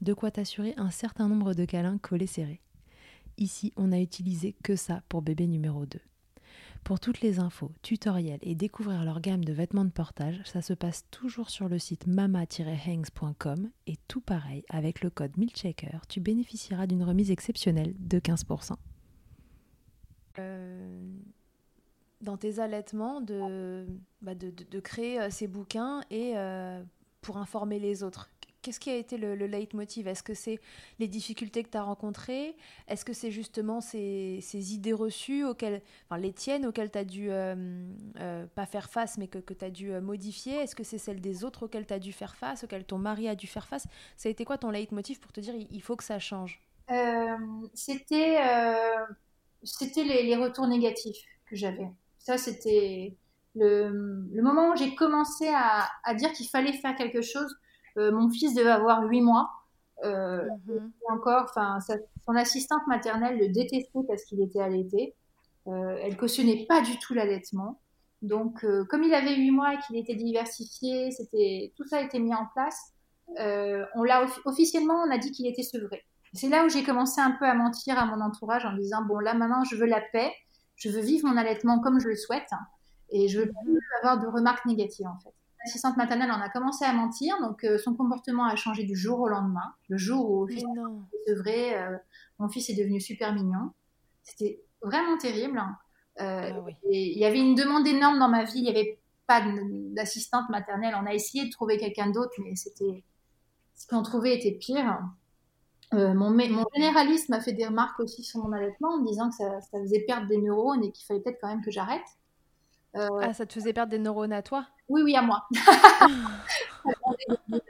de quoi t'assurer un certain nombre de câlins collés serrés. Ici, on a utilisé que ça pour bébé numéro 2. Pour toutes les infos, tutoriels et découvrir leur gamme de vêtements de portage, ça se passe toujours sur le site mama-hangs.com et tout pareil, avec le code MILCHECKER, tu bénéficieras d'une remise exceptionnelle de 15%. Euh, dans tes allaitements, de, bah, de, créer euh, ces bouquins et euh, pour informer les autres qu'est-ce qui a été le, leitmotiv? Est-ce que c'est les difficultés que tu as rencontrées? Est-ce que c'est justement ces, idées reçues, auxquelles, enfin, les tiennes, auxquelles tu as dû euh, euh, pas faire face, mais que, tu as dû euh, modifier? Est-ce que c'est celles des autres auxquelles tu as dû faire face, auxquelles ton mari a dû faire face? Ça a été quoi ton leitmotiv pour te dire il faut que ça change? C'était c'était les, retours négatifs que j'avais. Ça, c'était le, moment où j'ai commencé à dire qu'il fallait faire quelque chose euh, mon fils devait avoir 8 mois. Euh, mhm. encore, enfin, son assistante maternelle le détestait parce qu'il était allaité. Euh, elle cautionnait pas du tout l'allaitement. Donc, comme il avait huit mois et qu'il était diversifié, c'était tout ça a été mis en place. On l'a officiellement, on a dit qu'il était sevré. C'est là où j'ai commencé un peu à mentir à mon entourage en disant bon là maintenant je veux la paix, je veux vivre mon allaitement comme je le souhaite et je veux plus avoir de remarques négatives en fait. L'assistante maternelle en a commencé à mentir, donc euh, son comportement a changé du jour au lendemain. Le jour où c'est vrai, euh, mon fils est devenu super mignon. C'était vraiment terrible. Hein. Euh, ah il y avait une demande énorme dans ma vie. Il n'y avait pas d'assistante maternelle. On a essayé de trouver quelqu'un d'autre, mais c'était ce qu'on trouvait était pire. Mon, mon, généraliste m'a fait des remarques aussi sur mon allaitement en me disant que ça, ça faisait perdre des neurones et qu'il fallait peut-être quand même que j'arrête. Euh, ah, ça te faisait perdre des neurones à toi? Oui, oui, à moi.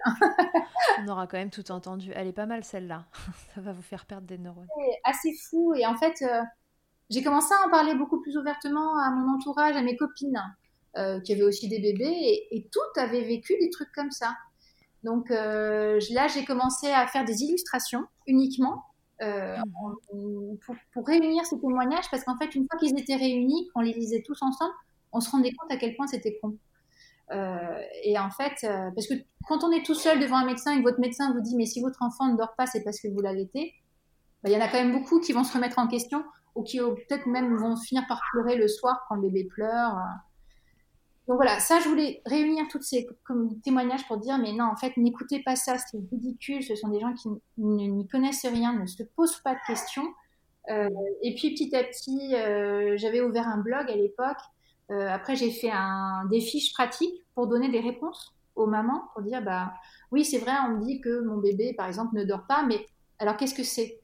On aura quand même tout entendu. Elle est pas mal celle-là. ça va vous faire perdre des neurones. C'est assez fou. Et en fait, euh, j'ai commencé à en parler beaucoup plus ouvertement à mon entourage, à mes copines, qui avaient aussi des bébés, et, et toutes avaient vécu des trucs comme ça. Donc euh, là, j'ai commencé à faire des illustrations uniquement euh, pour, réunir ces témoignages, parce qu'en fait, une fois qu'ils étaient réunis, qu'on les lisait tous ensemble, on se rendait compte à quel point c'était con. Euh, et en fait, parce que quand on est tout seul devant un médecin et que votre médecin vous dit mais si votre enfant ne dort pas, c'est parce que vous l'allaitez, bah, il y en a quand même beaucoup qui vont se remettre en question ou qui peut-être même vont finir par pleurer le soir quand le bébé pleure. Donc voilà, ça, je voulais réunir tous ces témoignages pour dire, mais non, en fait, n'écoutez pas ça, c'est ridicule, ce sont des gens qui n'y connaissent rien, ne se posent pas de questions. Euh, et puis petit à petit, euh, j'avais ouvert un blog à l'époque. Euh, après, j'ai fait un, des fiches pratiques pour donner des réponses aux mamans, pour dire, bah oui, c'est vrai, on me dit que mon bébé, par exemple, ne dort pas, mais alors qu'est-ce que c'est?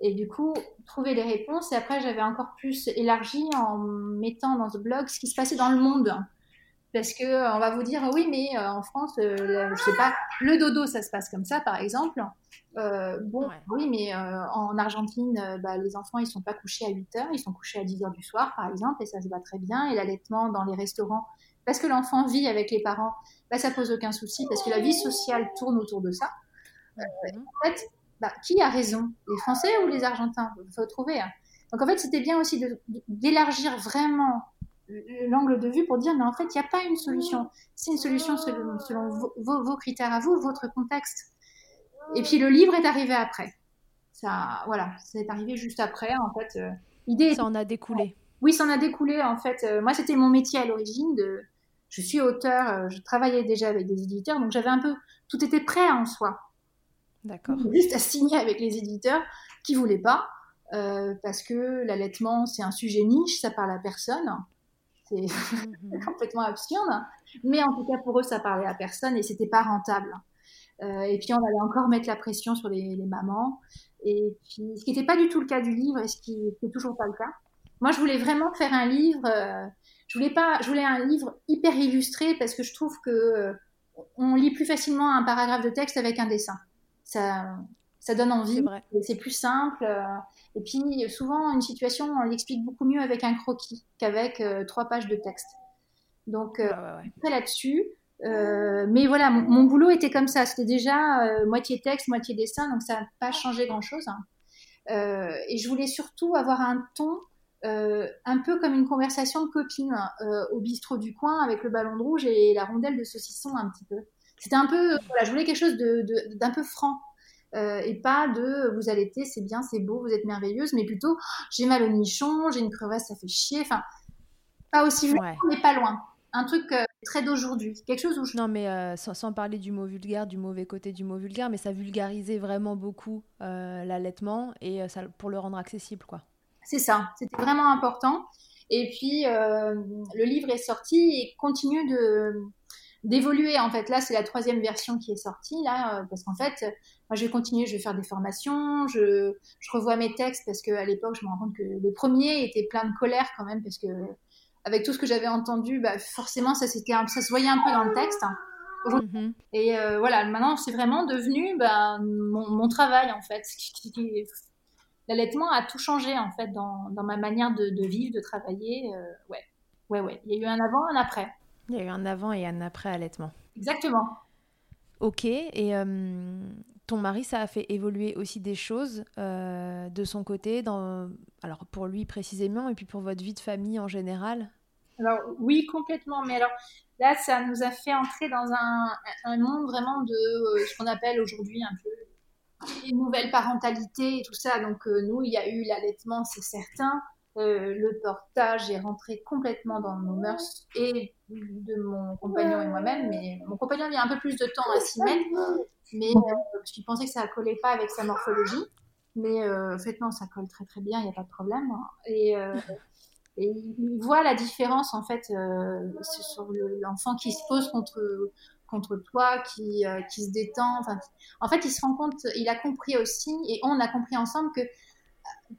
Et du coup, trouver des réponses. Et après, j'avais encore plus élargi en mettant dans ce blog ce qui se passait dans le monde parce que euh, on va vous dire oui mais euh, en France euh, je sais pas le dodo ça se passe comme ça par exemple. Bon oui mais en Argentine bah, les enfants ils sont pas couchés à 8 heures ils sont couchés à 10 heures du soir par exemple et ça se va très bien. Et l'allaitement dans les restaurants parce que l'enfant vit avec les parents bah, ça pose aucun souci parce que la vie sociale tourne autour de ça. En fait bah, qui a raison les Français ou les Argentins? Il faut trouver hein. donc en fait c'était bien aussi d'élargir vraiment l'angle de vue pour dire, mais en fait, il n'y a pas une solution. C'est une solution selon, selon vos, critères à vous, votre contexte. Et puis le livre est arrivé après. Ça, voilà, c'est arrivé juste après, en fait. Euh, l'idée. Ça en a découlé. Oui, ça en a découlé, en fait. Euh, moi, c'était mon métier à l'origine. De... Je suis auteur, euh, je travaillais déjà avec des éditeurs, donc j'avais un peu. Tout était prêt en soi. D'accord. Juste à signer avec les éditeurs qui voulaient pas. parce que l'allaitement, c'est un sujet niche, ça parle à personne. C'est mhm. complètement absurde. Mais en tout cas, pour eux, ça parlait à personne et c'était pas rentable. Euh, et puis, on allait encore mettre la pression sur les, mamans. Et puis, ce qui n'était pas du tout le cas du livre et ce qui n'est toujours pas le cas. Moi, je voulais vraiment faire un livre. Euh, je voulais pas, je voulais un livre hyper illustré parce que je trouve que euh, on lit plus facilement un paragraphe de texte avec un dessin. Ça, ça donne envie. C'est plus simple. Et puis, souvent, une situation, on l'explique beaucoup mieux avec un croquis qu'avec euh, trois pages de texte. Donc, euh, là-dessus. Euh, mais voilà, mon, boulot était comme ça. C'était déjà euh, moitié texte, moitié dessin, donc ça n'a pas changé grand-chose. Hein. et je voulais surtout avoir un ton un peu comme une conversation de copine au bistrot du coin avec le ballon de rouge et la rondelle de saucisson un petit peu. C'était un peu, voilà, je voulais quelque chose d'un peu franc. Euh, et pas de vous allaitez, c'est bien, c'est beau, vous êtes merveilleuse, mais plutôt j'ai mal au nichon, j'ai une crevasse, ça fait chier. Enfin, pas aussi vulgaire, mais pas loin. Un truc euh, très d'aujourd'hui, quelque chose où je... Non, mais euh, sans, parler du mot vulgaire, du mauvais côté du mot vulgaire, mais ça vulgarisait vraiment beaucoup l'allaitement et ça, pour le rendre accessible, quoi. C'est ça, c'était vraiment important. Et puis, le livre est sorti et continue de d'évoluer en fait. Là c'est la troisième version qui est sortie là euh, parce qu'en fait moi je vais continuer je vais faire des formations je, je revois mes textes parce que à l'époque je me rends compte que le premier était plein de colère quand même parce que avec tout ce que j'avais entendu bah, forcément ça c'était ça se voyait un peu dans le texte hein, mm-hmm. et euh, voilà maintenant c'est vraiment devenu bah, mon, travail en fait l'allaitement a tout changé en fait dans, dans ma manière de, de, vivre de travailler euh, ouais. Ouais ouais. Il y a eu un avant un après il y a eu un avant et un après allaitement. Exactement. Ok, et euh, ton mari, ça a fait évoluer aussi des choses de son côté, dans... alors pour lui précisément, et puis pour votre vie de famille en général? Alors oui, complètement. Mais alors là, ça nous a fait entrer dans un, un monde vraiment de ce qu'on appelle aujourd'hui un peu une nouvelle parentalité et tout ça. Donc nous, il y a eu l'allaitement, c'est certain. Euh, le portage est rentré complètement dans nos mœurs et de mon compagnon et moi-même. Mais mon compagnon a mis un peu plus de temps à s'y mettre, mais euh, je pensais que ça collait pas avec sa morphologie. Mais euh, en fait, non, ça colle très très bien, il n'y a pas de problème. Hein. Et, il voit la différence en fait sur l'enfant qui se pose contre contre toi, qui, qui se détend. En fait, il se rend compte, il a compris aussi, et on a compris ensemble que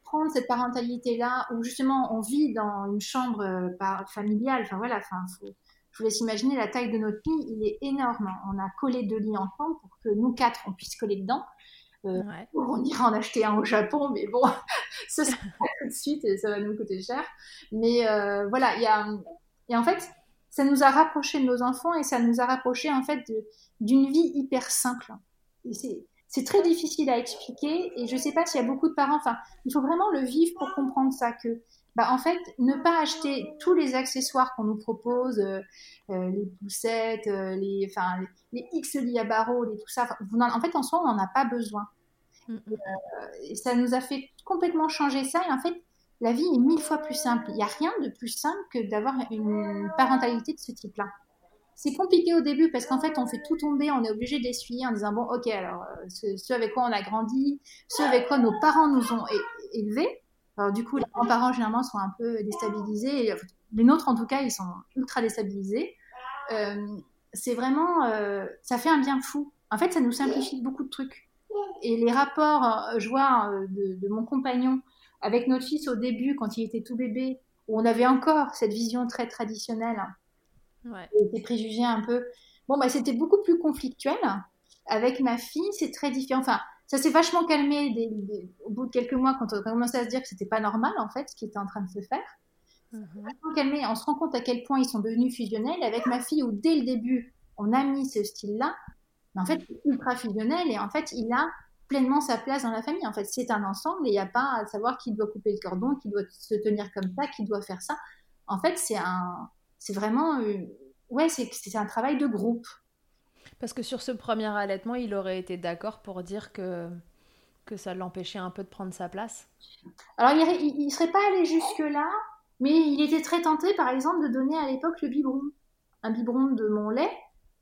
prendre cette parentalité-là, où justement on vit dans une chambre euh, familiale, enfin voilà, enfin, je vous laisse imaginer la taille de notre lit, il est énorme. On a collé deux lits ensemble pour que nous quatre, on puisse coller dedans. Euh, on ira en acheter un au Japon, mais bon, ça sera tout de suite et ça va nous coûter cher. Mais euh, voilà, il y a, et en fait, ça nous a rapprochés de nos enfants et ça nous a rapprochés en fait d'une vie hyper simple. Et c'est c'est très difficile à expliquer et je ne sais pas s'il y a beaucoup de parents, enfin, il faut vraiment le vivre pour comprendre ça, que, bah, en fait, ne pas acheter tous les accessoires qu'on nous propose, euh, euh, les poussettes, euh, les, enfin, les, X lits à barreaux, les, tout ça, en, fait, en soi, on n'en a pas besoin. Mm, mm. et ça nous a fait complètement changer ça et en fait, la vie est mille fois plus simple. Il n'y a rien de plus simple que d'avoir une parentalité de ce type-là c'est compliqué au début parce qu'en fait, on fait tout tomber, on est obligé d'essuyer en disant bon, ok, alors euh, ce, avec quoi on a grandi, ce avec quoi nos parents nous ont élevés. Alors du coup, les grands-parents généralement sont un peu déstabilisés. Les nôtres, en tout cas, ils sont ultra déstabilisés. Euh, c'est vraiment, euh, ça fait un bien fou. En fait, ça nous simplifie beaucoup de trucs. Et les rapports, je vois de, de mon compagnon avec notre fils au début, quand il était tout bébé, où on avait encore cette vision très traditionnelle ouais. des préjugés un peu. Bon, bah, c'était beaucoup plus conflictuel. Avec ma fille, c'est très différent. Enfin, ça s'est vachement calmé au bout de quelques mois quand on a commencé à se dire que c'était pas normal, en fait, ce qui était en train de se faire. Mm-hmm. calmé. On se rend compte à quel point ils sont devenus fusionnels. Avec ma fille, où dès le début, on a mis ce style-là, mais en fait, ultra fusionnel et en fait, il a pleinement sa place dans la famille. En fait, c'est un ensemble et il n'y a pas à savoir qui doit couper le cordon, qui doit se tenir comme ça, qui doit faire ça. En fait, c'est un, c'est vraiment, euh, ouais, c'est un travail de groupe. Parce que sur ce premier allaitement, il aurait été d'accord pour dire que, que ça l'empêchait un peu de prendre sa place? Alors, il ne serait pas allé jusque-là, mais il était très tenté, par exemple, de donner à l'époque le biberon. Un biberon de mon lait.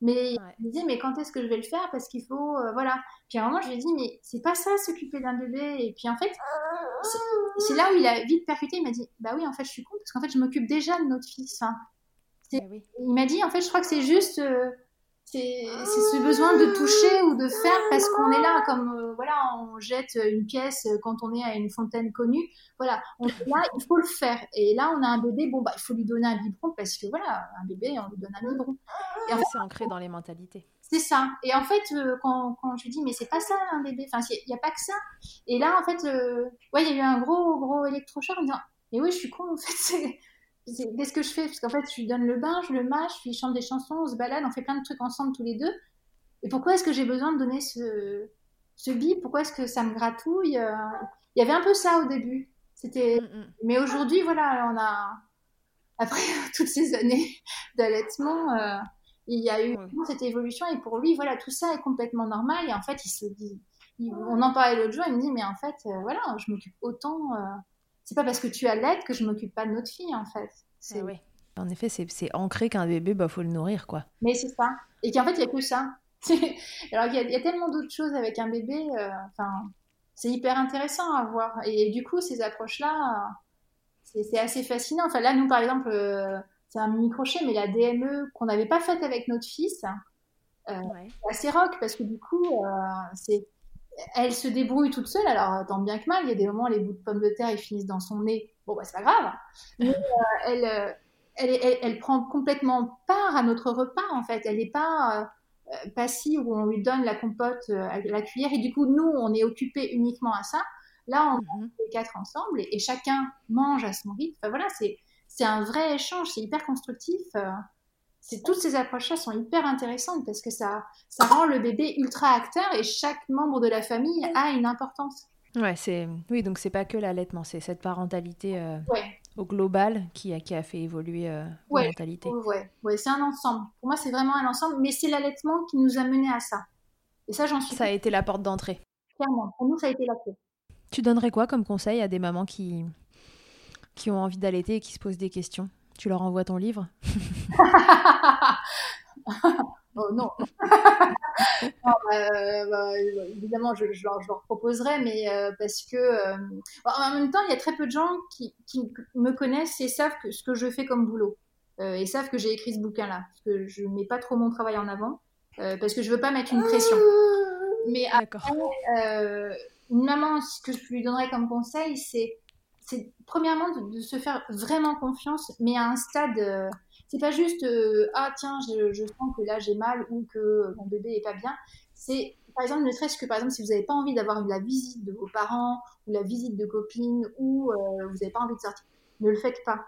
Mais il me disait, mais quand est-ce que je vais le faire? Parce qu'il faut. Euh, voilà. Puis à un moment, je lui ai dit, mais c'est pas ça, s'occuper d'un bébé. Et puis en fait, c'est là où il a vite percuté. Il m'a dit, bah oui, en fait, je suis con, parce qu'en fait, je m'occupe déjà de notre fils. Enfin, eh il m'a dit, en fait, je crois que c'est juste, euh, c'est ce besoin de toucher ou de faire parce qu'on est là, comme euh, voilà, on jette une pièce quand on est à une fontaine connue. Voilà, on est là, il faut le faire. Et là, on a un bébé, bon bah, il faut lui donner un biberon parce que voilà, un bébé, on lui donne un biberon. Et en fait, c'est ancré dans les mentalités. C'est ça. Et en fait, euh, quand, quand, je lui dis, mais c'est pas ça un bébé, enfin, il n'y a, pas que ça. Et là, en fait, ouais, il y a eu un gros, gros électrochoc en disant, mais oui, je suis con, en fait, qu'est-ce que je fais Parce qu'en fait, je lui donne le bain, je le mâche, je lui chante des chansons, on se balade, on fait plein de trucs ensemble tous les deux. Et pourquoi est-ce que j'ai besoin de donner ce, ce bip? Pourquoi est-ce que ça me gratouille? Euh? Il y avait un peu ça au début. C'était, mm, mm. mais aujourd'hui, voilà, on a après toutes ces années d'allaitement, euh, il y a eu cette évolution et pour lui, voilà, tout ça est complètement normal. Et en fait, il se dit, on en parlait l'autre jour, il me dit, mais en fait, euh, voilà, je m'occupe autant c'est pas parce que tu as l'aide que je m'occupe pas de notre fille en fait. C'est oui. En effet, c'est ancré qu'un bébé, bah faut le nourrir quoi. Mais c'est ça. Et qu'en fait, il y a que ça. Alors il y, a tellement d'autres choses avec un bébé. Euh, enfin, c'est hyper intéressant à voir. Et, du coup, ces approches-là, c'est assez fascinant. Enfin là, nous par exemple, euh, c'est un mini crochet, mais la DME qu'on n'avait pas faite avec notre fils. Euh, c'est assez rock parce que du coup, c'est elle se débrouille toute seule, alors tant bien que mal, il y a des moments les bouts de pommes de terre ils finissent dans son nez, bon bah c'est pas grave, mais euh, euh, elle, elle, elle, prend complètement part à notre repas en fait, elle n'est pas euh, passive où on lui donne la compote à la cuillère. Et du coup nous on est occupé uniquement à ça, là on est mhm. les quatre ensemble et, chacun mange à son rythme, enfin voilà c'est c'est un vrai échange, c'est hyper constructif, toutes ces approches-là sont hyper intéressantes parce que ça, ça rend le bébé ultra acteur et chaque membre de la famille a une importance. Ouais, c'est oui, donc c'est pas que l'allaitement, c'est cette parentalité euh, au global qui a, qui a fait évoluer euh, la mentalité. Ouais, ouais, c'est un ensemble. Pour moi, c'est vraiment un ensemble, mais c'est l'allaitement qui nous a mené à ça. Et ça, j'en suis. Ça a été la porte d'entrée. Clairement, pour nous, ça a été la clé. Tu donnerais quoi comme conseil à des mamans qui qui ont envie d'allaiter et qui se posent des questions? Tu leur envoies ton livre? Oh non. Bah, bah, évidemment, je, leur, proposerai, mais euh, parce que euh, en même temps, il y a très peu de gens qui, me connaissent et savent que ce que je fais comme boulot euh, et savent que j'ai écrit ce bouquin-là, parce que je mets pas trop mon travail en avant, parce que je veux pas mettre une pression. Mais après, une maman, ce que je lui donnerais comme conseil, c'est premièrement de, se faire vraiment confiance, mais à un stade c'est pas juste euh, ah tiens je, sens que là j'ai mal ou que mon bébé est pas bien. C'est par exemple ne serait-ce que par exemple si vous n'avez pas envie d'avoir la visite de vos parents ou la visite de copines ou euh, vous n'avez pas envie de sortir, ne le faites pas.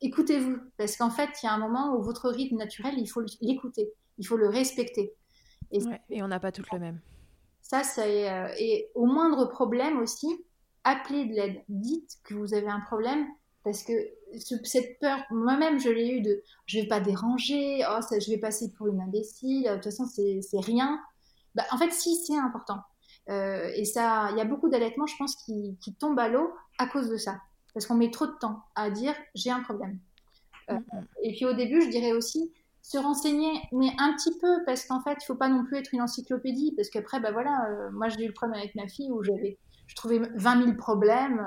Écoutez-vous parce qu'en fait il y a un moment où votre rythme naturel il faut l'écouter, il faut le respecter. Et, et on n'a pas tout le même. Ça c'est euh, et au moindre problème aussi appelez de l'aide. Dites que vous avez un problème parce que cette peur, moi-même, je l'ai eu de je vais pas déranger, oh, ça, je vais passer pour une imbécile, de toute façon, c'est rien. Bah, en fait, si, c'est important. Euh, et ça, il y a beaucoup d'allaitements, je pense, qui, qui tombent à l'eau à cause de ça. Parce qu'on met trop de temps à dire j'ai un problème. Euh, mm-hmm. et puis au début, je dirais aussi se renseigner, mais un petit peu, parce qu'en fait, il faut pas non plus être une encyclopédie, parce qu'après, bah voilà, euh, moi j'ai eu le problème avec ma fille où j'avais, je trouvais 20 000 problèmes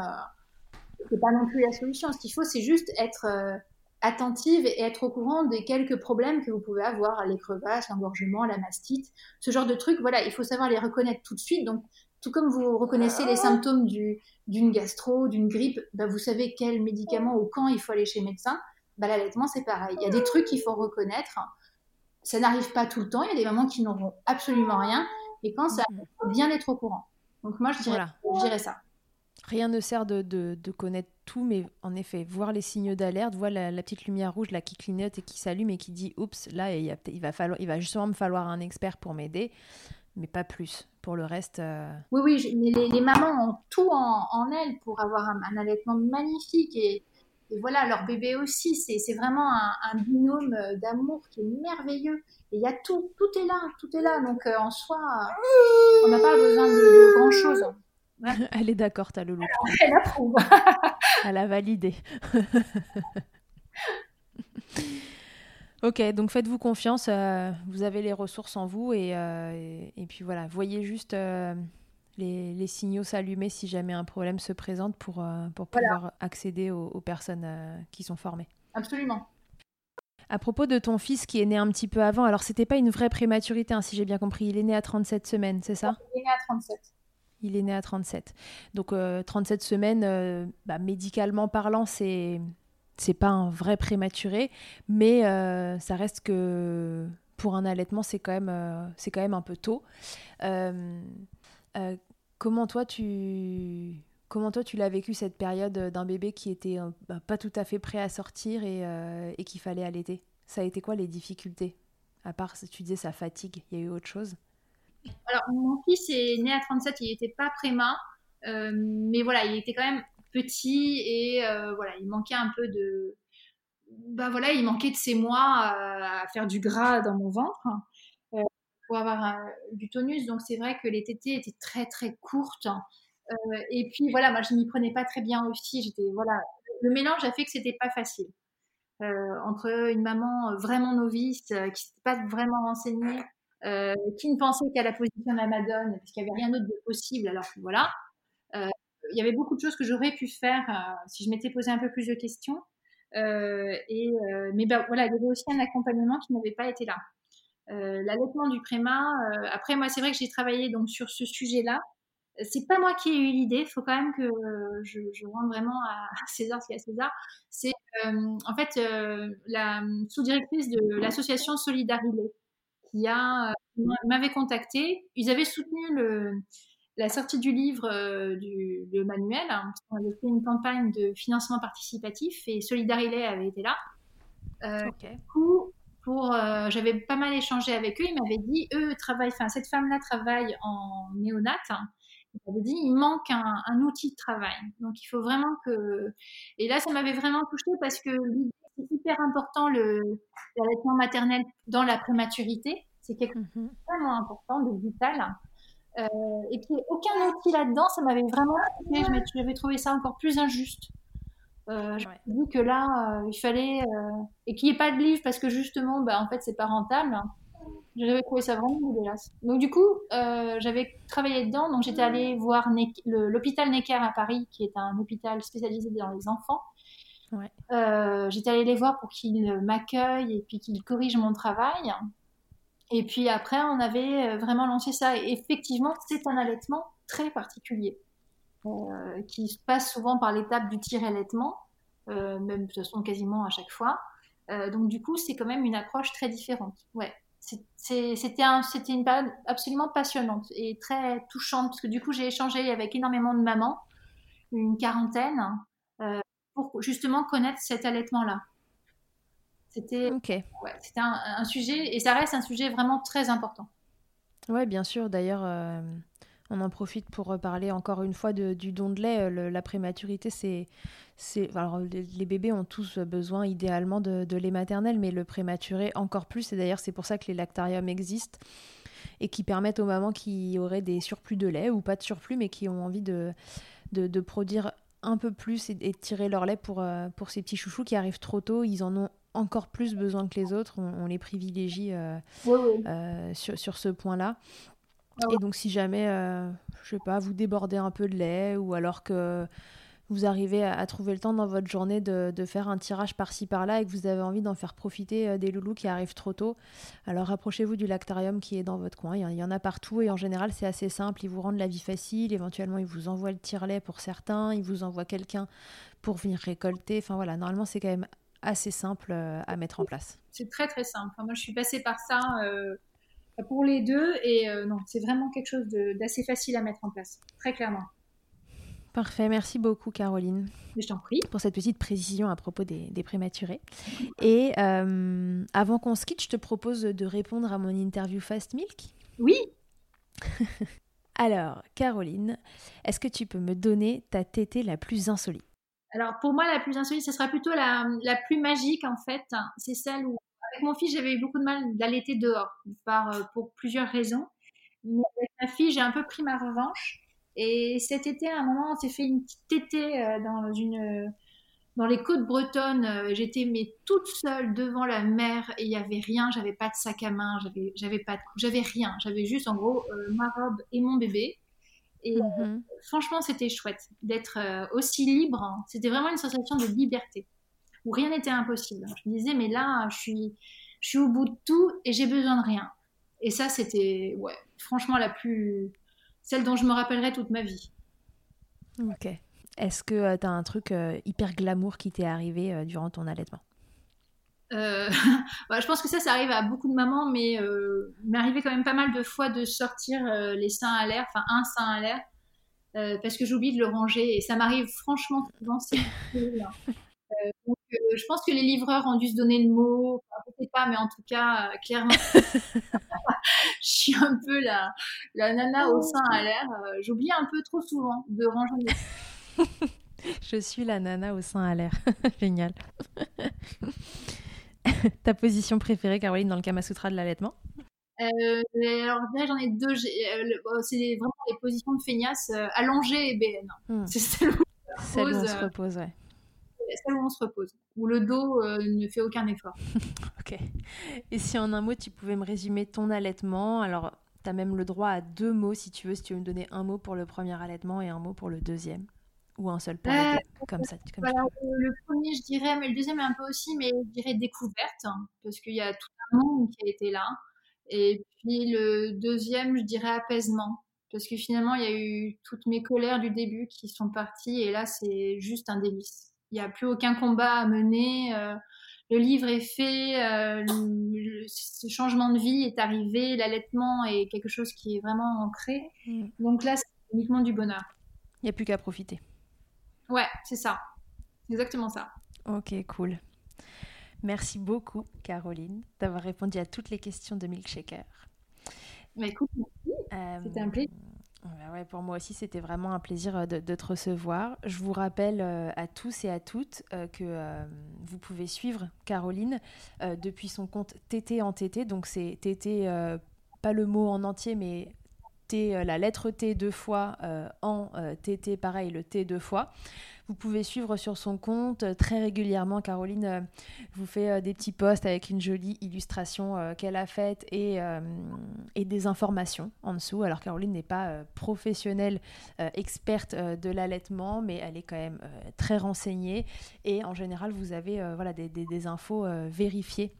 c'est pas non plus la solution. Ce qu'il faut, c'est juste être euh, attentive et être au courant des quelques problèmes que vous pouvez avoir, les crevasses, l'engorgement, la mastite, ce genre de trucs. Voilà, il faut savoir les reconnaître tout de suite. Donc, tout comme vous reconnaissez les symptômes d'une gastro, d'une grippe, bah, vous savez quel médicament ou quand il faut aller chez le médecin. Bah, L'allaitement, c'est pareil. Il y a des trucs qu'il faut reconnaître. Ça n'arrive pas tout le temps. Il y a des mamans qui n'auront absolument rien. Et quand ça, il faut bien être au courant. Donc moi, je dirais, je dirais ça. Rien ne sert de, de, connaître tout, mais en effet, voir les signaux d'alerte, voir la, petite lumière rouge là qui clignote et qui s'allume et qui dit oups, là il, il, va falloir, il va justement me falloir un expert pour m'aider, mais pas plus. Pour le reste. Euh, oui, oui, mais les, mamans ont tout en, en elles pour avoir un, allaitement magnifique et, voilà, leur bébé aussi. C'est vraiment un, binôme d'amour qui est merveilleux. Et il y a tout, tout est là, tout est là. Donc euh, en soi, on n'a pas besoin de, de grand chose. Elle est d'accord, ta loulou. Elle approuve. Elle a validé. ok, donc faites-vous confiance. Euh, vous avez les ressources en vous et, euh, et, puis voilà, voyez juste euh, les, les, signaux s'allumer si jamais un problème se présente pour, pour pouvoir accéder aux, aux personnes qui sont formées. Absolument. À propos de ton fils qui est né un petit peu avant, alors c'était pas une vraie prématurité, hein, si j'ai bien compris. Il est né à 37 semaines, c'est ça? Il est né à 37. Il est né à 37. Donc 37 euh, semaines, euh, bah, médicalement parlant, c'est c'est pas un vrai prématuré, mais euh, ça reste que pour un allaitement, c'est quand même c'est quand même un peu tôt. Comment toi tu comment toi tu l'as vécu cette période d'un bébé qui était bah, pas tout à fait prêt à sortir et, et qu'il fallait allaiter? Ça a été quoi les difficultés? À part, tu disais sa fatigue, il y a eu autre chose? Alors, mon fils est né à 37, il n'était pas préma, euh, mais voilà, il était quand même petit et euh, voilà, il manquait un peu de. Bah voilà, il manquait de ses mois à, faire du gras dans mon ventre. euh, pour avoir du tonus. Donc, c'est vrai que les tétés étaient très très courtes. et puis voilà, moi je m'y prenais pas très bien aussi. J'étais voilà, le mélange a fait que c'était pas facile. entre une maman vraiment novice qui n'était pas vraiment renseignée euh, qui ne pensait qu'à la position de la Madone, parce qu'il n'y avait rien d'autre de possible, alors voilà. Euh, il y avait beaucoup de choses que j'aurais pu faire euh, si je m'étais posé un peu plus de questions. et, mais ben, voilà, il y avait aussi un accompagnement qui n'avait pas été là. L'allaitement du préma, après moi c'est vrai que j'ai travaillé donc sur ce sujet-là. C'est pas moi qui ai eu l'idée, il faut quand même que je, je rende vraiment à César ce qu'il y a à César. C'est en fait la sous-directrice de l'association Solidarité qui a euh, m'avait contacté. Ils avaient soutenu le, la sortie du livre euh, du, manuel. Hein, on avait fait une campagne de financement participatif et Solidarité avait été là. Euh, Du coup, pour, euh, j'avais pas mal échangé avec eux. Ils m'avaient dit, eux travaillent, enfin cette femme-là travaille en néonat. Hein. Ils m'avaient dit, il manque un, un, outil de travail. Donc il faut vraiment que. Et là, ça m'avait vraiment touchée parce que c'est hyper important le l'allaitement maternel dans la prématurité. C'est quelque chose de vraiment important, de vital. Euh, et qu'il n'y ait aucun outil là-dedans, ça m'avait vraiment J'avais trouvé ça encore plus injuste. Euh, dit que là, euh, il fallait. Euh, et qu'il n'y ait pas de livre parce que justement, bah, en fait, c'est pas rentable. J'avais trouvé ça vraiment dégueulasse. Donc, du coup, j'avais travaillé dedans. Donc, j'étais allée voir l'hôpital Necker à Paris, qui est un hôpital spécialisé dans les enfants. Ouais. j'étais allée les voir pour qu'ils m'accueillent et puis qu'ils corrigent mon travail. Et puis après, on avait vraiment lancé ça. Et effectivement, c'est un allaitement très particulier. Euh, qui se passe souvent par l'étape du tir-allaitement, euh, même de toute façon quasiment à chaque fois. Euh, donc du coup, c'est quand même une approche très différente. Ouais, c'était un, une période absolument passionnante et très touchante parce que du coup, j'ai échangé avec énormément de mamans, une quarantaine, pour justement connaître cet allaitement-là. C'était ouais, un, un, sujet, et ça reste un sujet vraiment très important. Oui, bien sûr. D'ailleurs, on en profite pour reparler encore une fois du don de lait. Euh, la prématurité, c'est. Alors, les bébés ont tous besoin idéalement de, lait maternel, mais le prématuré encore plus. Et d'ailleurs, c'est pour ça que les lactariums existent et qui permettent aux mamans qui auraient des surplus de lait ou pas de surplus, mais qui ont envie de, de, produire un peu plus et, de tirer leur lait pour, euh, pour ces petits chouchous qui arrivent trop tôt. Ils en ont encore plus besoin que les autres. On, les privilégie euh, sur, sur, ce point-là. Ah et donc, si jamais, euh, je sais pas, vous débordez un peu de lait ou alors que vous arrivez à, trouver le temps dans votre journée de, faire un tirage par-ci par-là et que vous avez envie d'en faire profiter euh, des loulous qui arrivent trop tôt, alors rapprochez-vous du lactarium qui est dans votre coin. Il y en a partout et en général, c'est assez simple. Ils vous rendent la vie facile. Éventuellement, ils vous envoient le tire-lait pour certains. Ils vous envoient quelqu'un pour venir récolter. Enfin voilà, normalement, c'est quand même assez simple euh, à mettre en place. C'est très très simple. moi, je suis passée par ça pour les deux. Et euh, non, c'est vraiment quelque chose d'assez facile à mettre en place, très clairement. Parfait, merci beaucoup Caroline. Je t'en prie. Pour cette petite précision à propos des, prématurés. Et euh, avant qu'on se quitte, je te propose de répondre à mon interview Fast Milk. Oui. Alors, Caroline, est-ce que tu peux me donner ta tétée la plus insolite? Alors, pour moi, la plus insolite, ce sera plutôt la, la plus magique en fait. C'est celle où avec mon fils, j'avais eu beaucoup de mal d'allaiter dehors, par, euh, pour plusieurs raisons. Mais avec ma fille, j'ai un peu pris ma revanche. Et cet été, à un moment, on s'est fait une petite tétée euh, dans une dans les côtes bretonnes, euh, j'étais mais toute seule devant la mer et il y avait rien, j'avais pas de sac à main, j'avais j'avais pas de j'avais rien, j'avais juste en gros ma robe et mon bébé. Et mhm. franchement, c'était chouette d'être aussi libre. C'était vraiment une sensation de liberté où rien n'était impossible. Je me disais, mais là, je suis, je suis au bout de tout et j'ai besoin de rien. Et ça, c'était, ouais, franchement, la plus. celle dont je me rappellerai toute ma vie. Ok. Est-ce que euh, tu as un truc euh, hyper glamour qui t'est arrivé euh, durant ton allaitement? Bah, je pense que ça, ça arrive à beaucoup de mamans, mais il m'est arrivé quand même pas mal de fois de sortir les seins à l'air, enfin un sein à l'air, parce que j'oublie de le ranger. Et ça m'arrive franchement souvent. Euh, donc, euh, je pense que les livreurs ont dû se donner le mot. Enfin, je sais pas, mais en tout cas, euh, clairement, je suis un peu la, la nana au sein à l'air. J'oublie un peu trop souvent de ranger mes... Je suis la nana au sein à l'air. Génial. Ta position préférée, Caroline, dans le Kama Sutra de l'allaitement? Euh, alors, j'en ai deux. c'est vraiment les positions de feignasse allongée et BN. Hmm. C'est celle où, on se repose, ouais celle où on se repose, où le dos euh, ne fait aucun effort. ok. Et si en un mot, tu pouvais me résumer ton allaitement, alors tu as même le droit à deux mots si tu veux, si tu veux me donner un mot pour le premier allaitement et un mot pour le deuxième. Ou un seul pour euh, comme ça. le premier, je dirais, mais le deuxième un peu aussi, mais je dirais découverte, hein, parce qu'il y a tout un monde qui a été là. Et puis le deuxième, je dirais apaisement, parce que finalement, il y a eu toutes mes colères du début qui sont parties, et là, c'est juste un délice il n'y a plus aucun combat à mener. Euh, le livre est fait, euh, ce changement de vie est arrivé, l'allaitement est quelque chose qui est vraiment ancré. Mm. Donc là, c'est uniquement du bonheur. Il n'y a plus qu'à profiter. Ouais, c'est ça. Exactement ça. Ok, cool. Merci beaucoup, Caroline, d'avoir répondu à toutes les questions de Milkshaker. Mais écoute, merci. C'était un plaisir. Ouais, pour moi aussi, c'était vraiment un plaisir euh, de, te recevoir. Je vous rappelle euh, à tous et à toutes euh, que vous pouvez suivre Caroline depuis son compte TT en TT. Donc, c'est TT, pas le mot en entier, mais T, la lettre T deux fois, en TT, pareil, le T deux fois. Vous pouvez suivre sur son compte euh, très régulièrement. Caroline euh, vous fait euh, des petits posts avec une jolie illustration qu'elle a faite et, des informations en dessous. Alors Caroline n'est pas professionnelle, experte de l'allaitement, mais elle est quand même très renseignée. Et en général, vous avez voilà, des infos vérifiées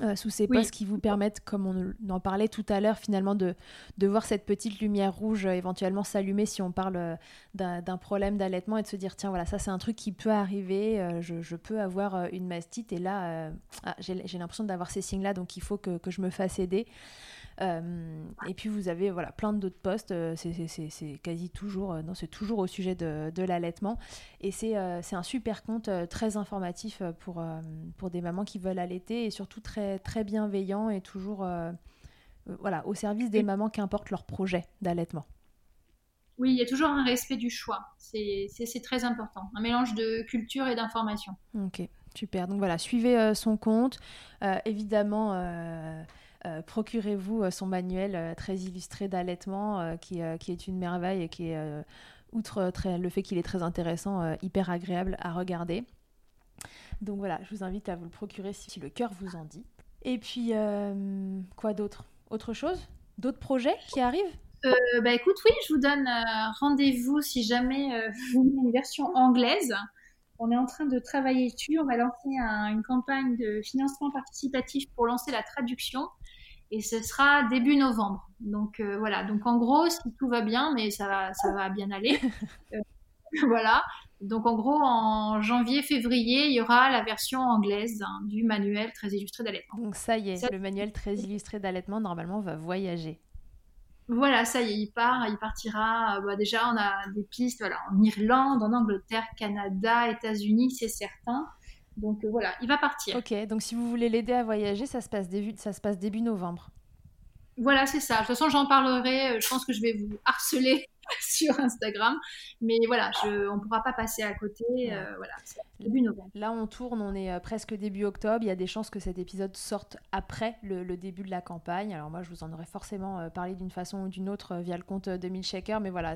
euh, sous ces postes qui vous permettent, comme on en parlait tout à l'heure, finalement de, de, voir cette petite lumière rouge euh, éventuellement s'allumer si on parle euh, d'un problème d'allaitement et de se dire tiens voilà ça c'est un truc qui peut arriver, je, je, peux avoir une mastite et là ah, j'ai l'impression d'avoir ces signes là donc il faut que, que je me fasse aider. Euh, et puis vous avez voilà, plein d'autres postes, euh, c'est quasi toujours, euh, non, c'est toujours au sujet de, de l'allaitement. Et c'est un super compte très informatif pour, pour des mamans qui veulent allaiter et surtout très, très bienveillant et toujours voilà, au service des mamans, qu'importe leur projet d'allaitement. Oui, il y a toujours un respect du choix. C'est très important. Un mélange de culture et d'information. Ok, super. Donc voilà, suivez son compte. évidemment, euh, procurez-vous euh, son manuel euh, très illustré d'allaitement qui, est une merveille et qui est, outre le fait qu'il est très intéressant, hyper agréable à regarder. Donc voilà, je vous invite à vous le procurer si le cœur vous en dit. Et puis, quoi d'autre? Autre chose? D'autres projets qui arrivent? Bah écoute, oui, je vous donne rendez-vous si jamais vous voulez une version anglaise. On est en train de travailler dessus. On va lancer une campagne de financement participatif pour lancer la traduction et ce sera début novembre. Donc euh, voilà, donc en gros, si tout va bien, mais ça va, ça va bien aller. Euh, voilà. Donc en gros, en janvier-février, il y aura la version anglaise hein, du manuel très illustré d'allaitement. Donc ça y est, le manuel très illustré d'allaitement normalement va voyager. Voilà, ça y est, il part, il partira. Euh, bah, déjà, on a des pistes voilà, en Irlande, en Angleterre, Canada, États-Unis, c'est certain. Donc euh, voilà, il va partir. Ok, donc si vous voulez l'aider à voyager, ça se passe début, ça se passe début novembre. Voilà, c'est ça. De toute façon, j'en parlerai. Euh, je pense que je vais vous harceler sur Instagram. Mais voilà, je, on ne pourra pas passer à côté. Euh, voilà, début novembre. Là, on tourne, on est euh, presque début octobre. Il y a des chances que cet épisode sorte après le, début de la campagne. Alors moi, je vous en aurais forcément euh, parlé d'une façon ou d'une autre via le compte de Shaker. Mais voilà,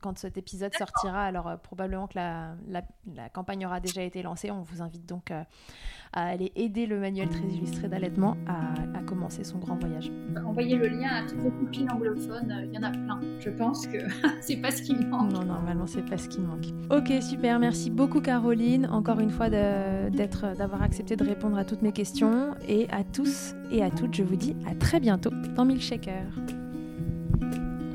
quand cet épisode sortira, alors probablement que la, la, campagne aura déjà été lancée. On vous invite donc à aller aider le manuel très illustré d'allaitement à, à, commencer son grand voyage. Envoyez le lien à toutes vos copines anglophones. Il y en a plein. Je pense que c'est pas ce qui manque. Non, normalement, c'est pas ce qui manque. Ok, super. Merci beaucoup, Caroline, encore une fois d'avoir accepté de répondre à toutes mes questions. Et à tous et à toutes, je vous dis à très bientôt dans Milkshaker.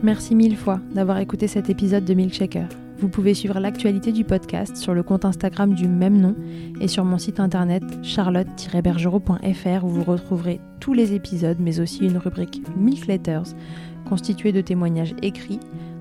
Merci mille fois d'avoir écouté cet épisode de Milkshaker. Vous pouvez suivre l'actualité du podcast sur le compte Instagram du même nom et sur mon site internet charlotte-bergerot.fr où vous retrouverez tous les épisodes mais aussi une rubrique Milk Letters constituée de témoignages écrits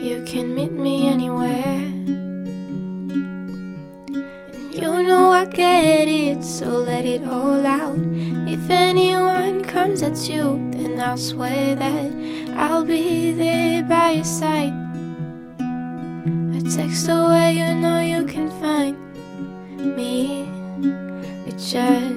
You can meet me anywhere. And you know I get it, so let it all out. If anyone comes at you, then I'll swear that I'll be there by your side. A text away, you know you can find me. It just